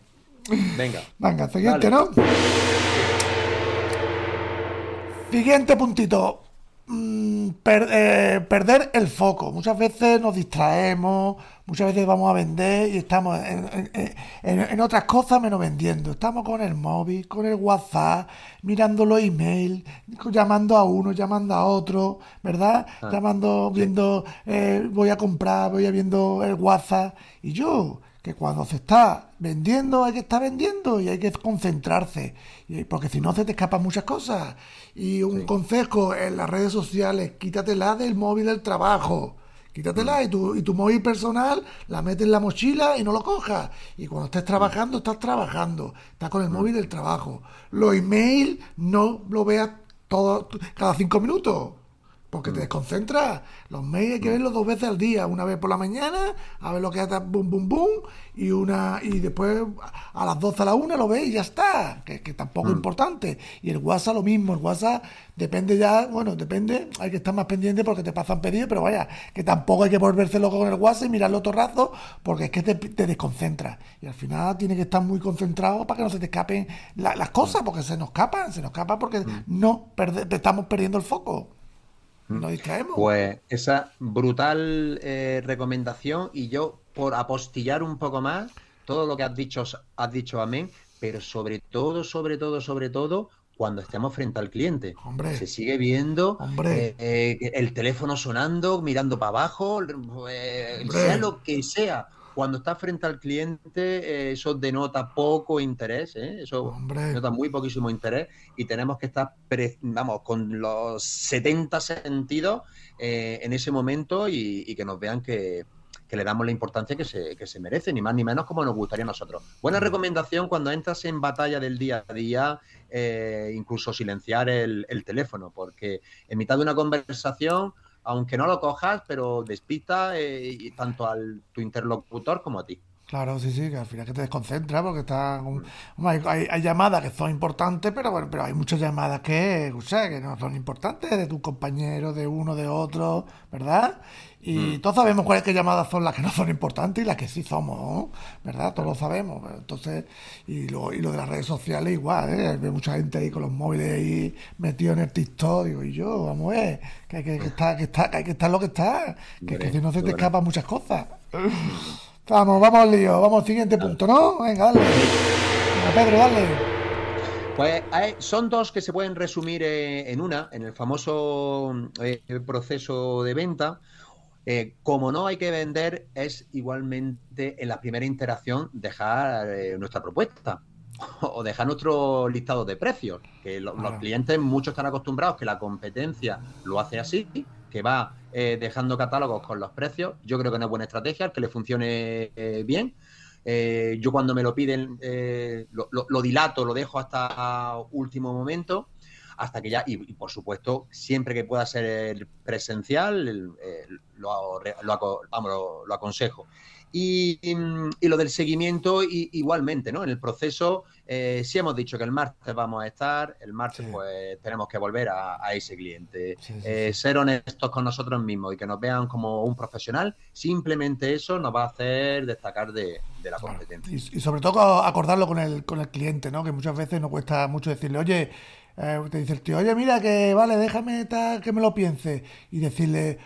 Venga. Venga, siguiente, ¿no? Siguiente puntito. Mm, eh, perder el foco. Muchas veces nos distraemos, muchas veces vamos a vender y estamos en, otras cosas menos vendiendo. Estamos con el móvil, con el WhatsApp, mirando los emails, llamando a uno, llamando a otro, ¿verdad? Ah, llamando, viendo, eh, voy a comprar, voy a viendo el WhatsApp. Y yo, que cuando se está vendiendo hay que estar vendiendo y hay que concentrarse, porque si no se te escapan muchas cosas. Y un consejo en las redes sociales, quítatela del móvil del trabajo. Quítatela mm. y tu, y tu móvil personal la metes en la mochila y no lo cojas. Y cuando estés trabajando, estás trabajando. Estás con el mm. móvil del trabajo. Los emails no lo veas todo, cada cinco minutos. Porque te mm. desconcentra Los mails hay que mm. verlos dos veces al día, una vez por la mañana, a ver lo que hace boom, boom, boom, y una y después a las 12 a la 1 lo ves y ya está, que, que tampoco es mm. importante. Y el WhatsApp lo mismo, el WhatsApp depende ya, bueno, depende, hay que estar más pendiente porque te pasan pedidos, pero vaya, que tampoco hay que volverse loco con el WhatsApp y mirarlo todo rato, porque es que te, te desconcentra. Y al final tiene que estar muy concentrado para que no se te escapen las cosas, porque se nos escapan, se nos escapan porque no estamos perdiendo el foco. Nos distraemos. Pues esa brutal eh, recomendación y yo por apostillar un poco más todo lo que has dicho, has dicho amén, pero sobre todo, sobre todo, sobre todo, cuando estemos frente al cliente. Hombre, se sigue viendo eh, eh, el teléfono sonando, mirando para abajo, sea lo que sea cuando estás frente al cliente, eh, eso denota poco interés, ¿eh? eso denota muy poquísimo interés y tenemos que estar, vamos, con los 70 sentidos eh, en ese momento y, que nos vean que, le damos la importancia que se, que se merece, ni más ni menos como nos gustaría a nosotros. Buena recomendación cuando entras en batalla del día a día, incluso silenciar el, el teléfono, porque en mitad de una conversación aunque no lo cojas, pero despista eh, tanto al tu interlocutor como a ti. Claro, sí, sí, que al final que te desconcentra porque está, hay, llamadas que son importantes, pero bueno, pero hay muchas llamadas que, o sea, que no son importantes, de tus compañeros, de uno, de otro, ¿verdad? Y mm. todos sabemos cuáles llamadas son las que no son importantes y las que sí somos, ¿verdad? Todos lo sabemos. Entonces, y lo, y lo de las redes sociales igual, ¿eh? Mucha gente ahí con los móviles ahí metidos en el TikTok, digo, y yo, vamos a ver, que hay que, estar, que, está, que hay que estar lo que está, que, que si no se te escapan muchas cosas. Vamos, vamos al lío, vamos al siguiente punto, ¿no? Venga, dale. Venga, Pedro, dale. Pues son dos que se pueden resumir eh, en una, en el famoso eh, proceso de venta. Eh, como no hay que vender, es igualmente en la primera interacción dejar nuestra propuesta o dejar nuestro listado de precios. Que los clientes, muchos están acostumbrados que la competencia lo hace así, que va dejando catálogos con los precios. Yo creo que no es buena estrategia, que le funcione bien. Eh, yo cuando me lo piden eh, lo, dilato, lo dejo hasta último momento, hasta que ya, y, por supuesto, siempre que pueda ser presencial, lo, lo, aconsejo. Y, lo del seguimiento igualmente, ¿no? En el proceso, eh, sí hemos dicho que el martes vamos a estar, el martes pues tenemos que volver a, ese cliente. Eh, ser honestos con nosotros mismos y que nos vean como un profesional, simplemente eso nos va a hacer destacar de, la competencia. Y, sobre todo acordarlo con el, con el cliente, ¿no? Que muchas veces nos cuesta mucho decirle, oye, eh, te dice el tío, oye, mira que vale, déjame que me lo piense. Y decirle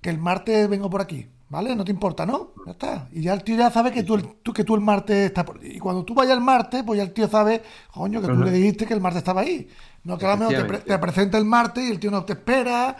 que el martes vengo por aquí. ¿Vale? No te importa, ¿no? Ya está. Y ya el tío ya sabe que tú, que tú el martes está por... Y cuando tú vayas el martes, pues ya el tío sabe, coño, que tú le dijiste que el martes estaba ahí. No que a lo mejor te, presenta el martes y el tío no te espera,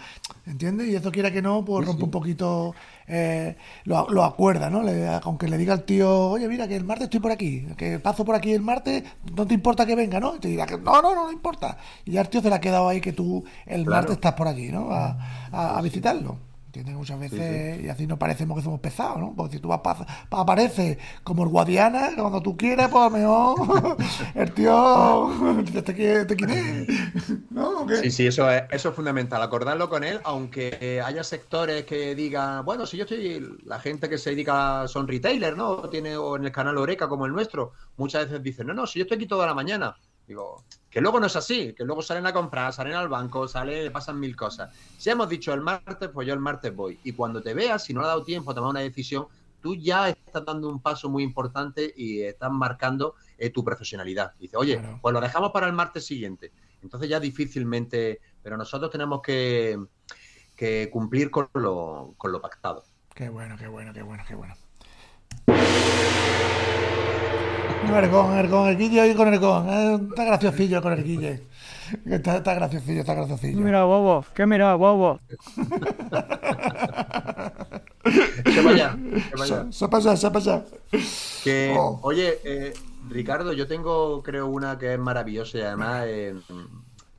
¿entiendes? Y eso quiera que no, pues rompe un poquito, eh, lo, acuerda, ¿no? aunque le diga al tío, oye, mira, que el martes estoy por aquí, que paso por aquí el martes, no te importa que venga, ¿no? Y te dirá que no, no, no, no importa. Y ya el tío se le ha quedado ahí que tú el martes estás por aquí, ¿no? a visitarlo. Muchas veces, y así no parecemos que somos pesados, ¿no? Porque si tú vas pa, apareces como el Guadiana, cuando tú quieres, pues a lo mejor el tío te, te quiere. ¿No? Sí, sí, eso es, eso es fundamental, acordarlo con él, aunque haya sectores que digan, bueno, si yo estoy, la gente que se dedica, son retailers, ¿no? Tiene, o en el canal Oreca como el nuestro, muchas veces dicen, no, no, si yo estoy aquí toda la mañana. Digo, que luego no es así, que luego salen a comprar, salen al banco, sale, pasan mil cosas. Si hemos dicho el martes, pues yo el martes voy. Y cuando te veas, si no le ha dado tiempo a tomar una decisión, tú ya estás dando un paso muy importante y estás marcando eh, tu profesionalidad. Dice, oye, pues lo dejamos para el martes siguiente. Entonces ya difícilmente, pero nosotros tenemos que, que cumplir con lo, con lo pactado. Qué bueno, qué bueno, qué bueno, qué bueno. Ergón, Ergón, el Guille hoy con Ergón. Eh, está graciosillo con el Guille. Está, está graciosillo, está graciosillo. Mira, bobo, ¿qué mira, bobo? se vaya, se vaya. Se, pasa, Que, oh. Oye, eh, Ricardo, yo tengo, creo, una que es maravillosa y además... Eh,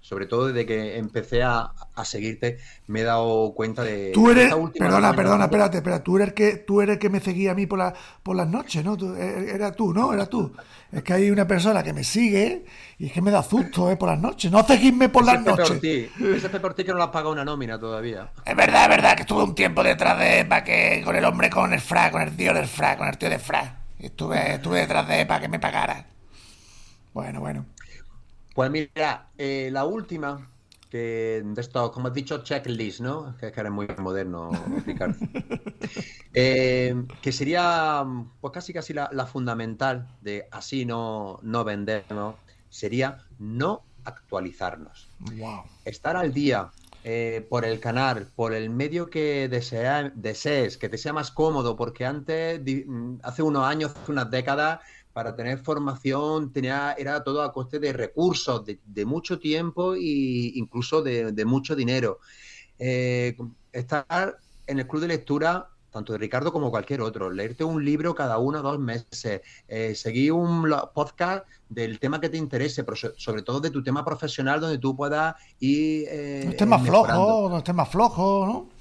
sobre todo desde que empecé a, seguirte, me he dado cuenta de. Tú eres. Perdona, perdona, espérate, espera. Tú eres, que, tú eres el que me seguía a mí por, la, por las noches, ¿no? Eh, era tú, ¿no? Era tú. Es que hay una persona que me sigue y es que me da susto, ¿eh? Por las noches. No seguirme por las noches. Por ti. Ese es por ti que no le has pagado una nómina todavía. Es verdad, es verdad que estuve un tiempo detrás de. para que. con el hombre con el fra, con el tío del fra, con el tío de fra. Estuve, estuve detrás de para que me pagara. Bueno, bueno. Pues mira, eh, la última, que de esto, como has dicho, checklist, ¿no? Que, que eres muy moderno, Ricardo. Eh, que sería, pues casi casi la, fundamental de así no, no vendernos, sería no actualizarnos. Wow. Estar al día eh, por el canal, por el medio que desea, desees, que te sea más cómodo, porque antes, hace unos años, hace unas décadas, para tener formación tenía, era todo a coste de recursos, de, mucho tiempo e incluso de, mucho dinero. Eh, estar en el club de lectura, tanto de Ricardo como cualquier otro, leerte un libro cada uno o dos meses, eh, seguir un podcast del tema que te interese, pero sobre todo de tu tema profesional donde tú puedas ir... Eh, no estés más flojo, no estés más flojo, ¿no?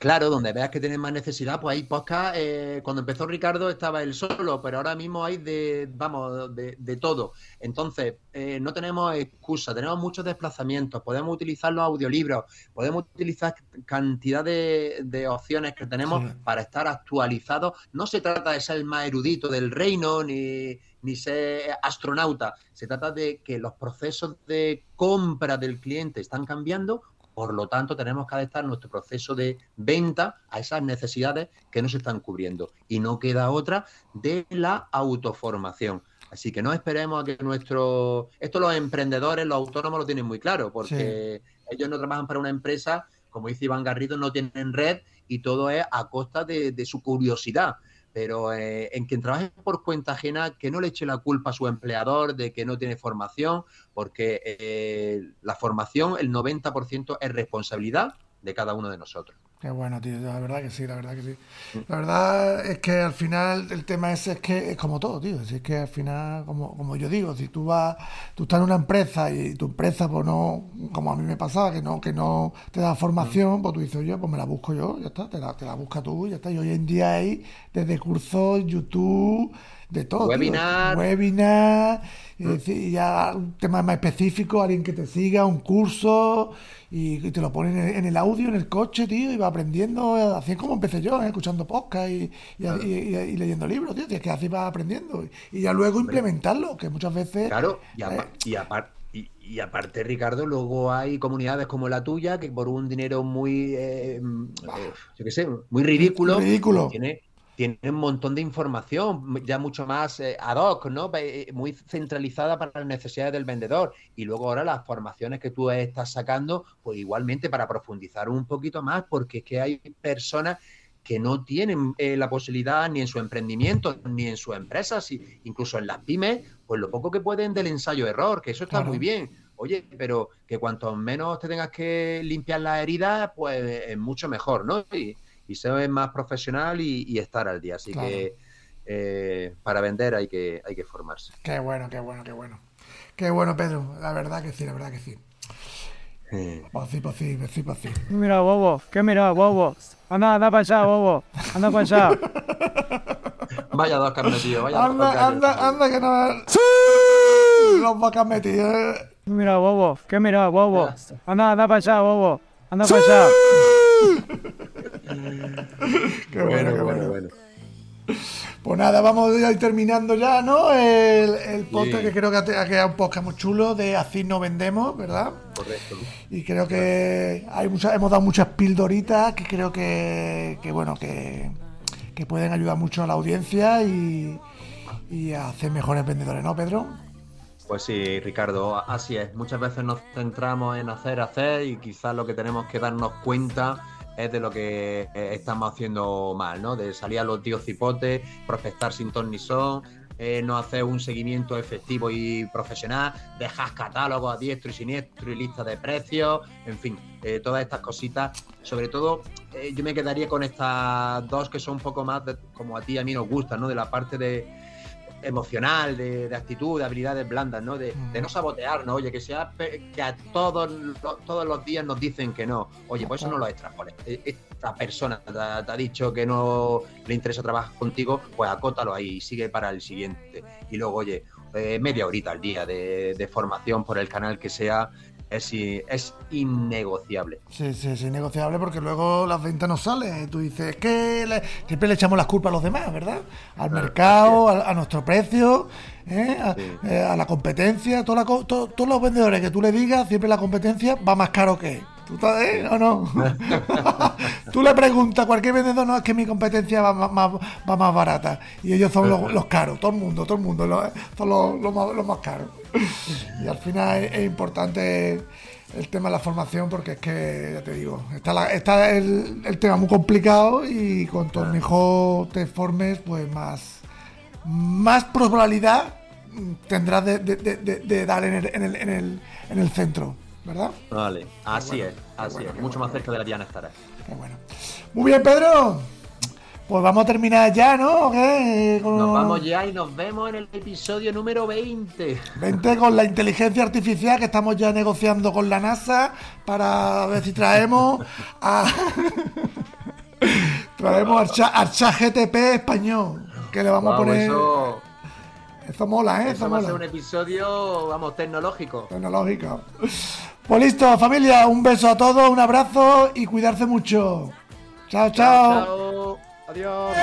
Claro, donde veas que tienes más necesidad, pues hay podcast. Eh, cuando empezó Ricardo estaba él solo, pero ahora mismo hay de, vamos, de, todo. Entonces, eh, no tenemos excusa, tenemos muchos desplazamientos, podemos utilizar los audiolibros, podemos utilizar cantidad de, opciones que tenemos para estar actualizados. No se trata de ser el más erudito del reino ni, ni ser astronauta, se trata de que los procesos de compra del cliente están cambiando por lo tanto, tenemos que adaptar nuestro proceso de venta a esas necesidades que no se están cubriendo. Y no queda otra de la autoformación. Así que no esperemos a que nuestro... Esto los emprendedores, los autónomos lo tienen muy claro, porque ellos no trabajan para una empresa, como dice Iván Garrido, no tienen red y todo es a costa de, su curiosidad. Pero eh, en quien trabaje por cuenta ajena, que no le eche la culpa a su empleador de que no tiene formación, porque eh, la formación, el 90% es responsabilidad de cada uno de nosotros. Qué bueno, tío. La verdad que sí, la verdad que sí. La verdad es que al final el tema ese es que es como todo, tío. Si es que al final, como, como yo digo, si tú vas, tú estás en una empresa y tu empresa, pues no, como a mí me pasaba, que no, que no te da formación, pues tú dices, oye, pues me la busco yo, ya está, te la, te la busca tú, ya está. Y hoy en día hay desde cursos, YouTube, de todo. tío. Webinar. Webinar, y decir, y ya un tema más específico, alguien que te siga, un curso, y, y te lo ponen en, en el audio, en el coche, tío, y va aprendiendo, así es como empecé yo, eh, escuchando podcast y, y, leyendo libros, tío, es que así vas aprendiendo. Y ya luego implementarlo, que muchas veces... Claro, y, apa- eh, y apar- y- y aparte, Ricardo, luego hay comunidades como la tuya que por un dinero muy, eh, eh, yo qué sé, muy ridículo, Ridículo. tiene, tiene un montón de información, ya mucho más eh, ad hoc, ¿no? Eh, Muy centralizada para las necesidades del vendedor. Y luego ahora las formaciones que tú estás sacando, pues igualmente para profundizar un poquito más, porque es que hay personas que no tienen eh, la posibilidad ni en su emprendimiento, ni en sus empresas, y incluso en las pymes, pues lo poco que pueden del ensayo-error, que eso está Claro. muy bien. Oye, pero que cuanto menos te tengas que limpiar las heridas, pues es mucho mejor, ¿no? Y, y ser más profesional y, y estar al día. Así Claro. que eh, para vender hay que, hay que formarse. Qué bueno, qué bueno, qué bueno. Qué bueno, Pedro, la verdad que sí, la verdad que sí. Eh, Pues sí, pues sí, pues sí, pues sí. Mira, bobo, ¿qué mira, bobo? Anda, anda para allá, bobo. Anda para allá. Vaya dos camellos, vaya dos Anda, camellos. anda, anda, que no... ¡Sí! Los vacas metidos. eh. Mira, bobo, ¿qué mira, bobo? Anda, anda para allá, bobo. Anda para allá. Qué bueno, qué bueno. Pues nada, vamos a ir terminando ya, ¿no? El, el podcast que creo que ha quedado un podcast muy chulo de Así no vendemos, ¿verdad? Correcto. Y creo que hay muchas, hemos dado muchas pildoritas que creo que, que bueno, que, que pueden ayudar mucho a la audiencia y, y a hacer mejores vendedores, ¿no, Pedro? Pues sí, Ricardo, así es. Muchas veces nos centramos en hacer, hacer y quizás lo que tenemos que darnos cuenta es de lo que eh, estamos haciendo mal, ¿no? De salir a los tíos cipotes, prospectar sin ton ni son, eh, no hacer un seguimiento efectivo y profesional, dejar catálogos a diestro y siniestro y lista de precios, en fin, eh, todas estas cositas. Sobre todo, yo me quedaría con estas dos que son un poco más de- como a ti y a mí nos gustan, ¿no? De la parte de emocional, de, de actitud, de habilidades blandas, ¿no? De, de no sabotear, ¿no? Oye, que sea que a todos, lo- todos los días nos dicen que no. Oye, pues eso no lo extrapoles. E- Esta persona te, ha- te ha dicho que no le interesa trabajar contigo, pues acótalo ahí y sigue para el siguiente. Y luego, oye, eh, media horita al día de, de formación por el canal que sea, es, es innegociable. Sí, sí, sí, negociable porque luego las ventas no salen. Tú dices que le- siempre le echamos las culpas a los demás, ¿verdad? Al mercado, a, a nuestro precio, ¿eh? a, Sí. eh, a la competencia. Toda la to- todos los vendedores que tú le digas, siempre la competencia va más caro que él. ¿Tú estás, eh? ¿O no? tú le preguntas a cualquier vendedor, no, es que mi competencia va más, más- va más barata. Y ellos son los, los caros, todo el mundo, todo el mundo, los- son los, los más, los más caros. Y al final es, es importante el tema de la formación porque es que, ya te digo, está, la- está el, el tema muy complicado y cuanto mejor te formes, pues más, más probabilidad tendrás de, de- de- de- de dar en el, en, el, en, el, en el centro, ¿verdad? Vale, así bueno, es, así bueno, es. Mucho bueno, más cerca de la Diana estará. Qué bueno. Muy bien, Pedro. Pues vamos a terminar ya, ¿no? Con- Nos vamos ya y nos vemos en el episodio número 20. Vente con la inteligencia artificial que estamos ya negociando con la NASA para ver si traemos a traemos al, chat GTP español que le vamos a poner eso, eso mola, ¿eh? eso Eso va a ser un mola. episodio, vamos, tecnológico. Tecnológico. Pues listo, familia, un beso a todos, un abrazo y cuidarse mucho. chao. chao. Chao. Adiós.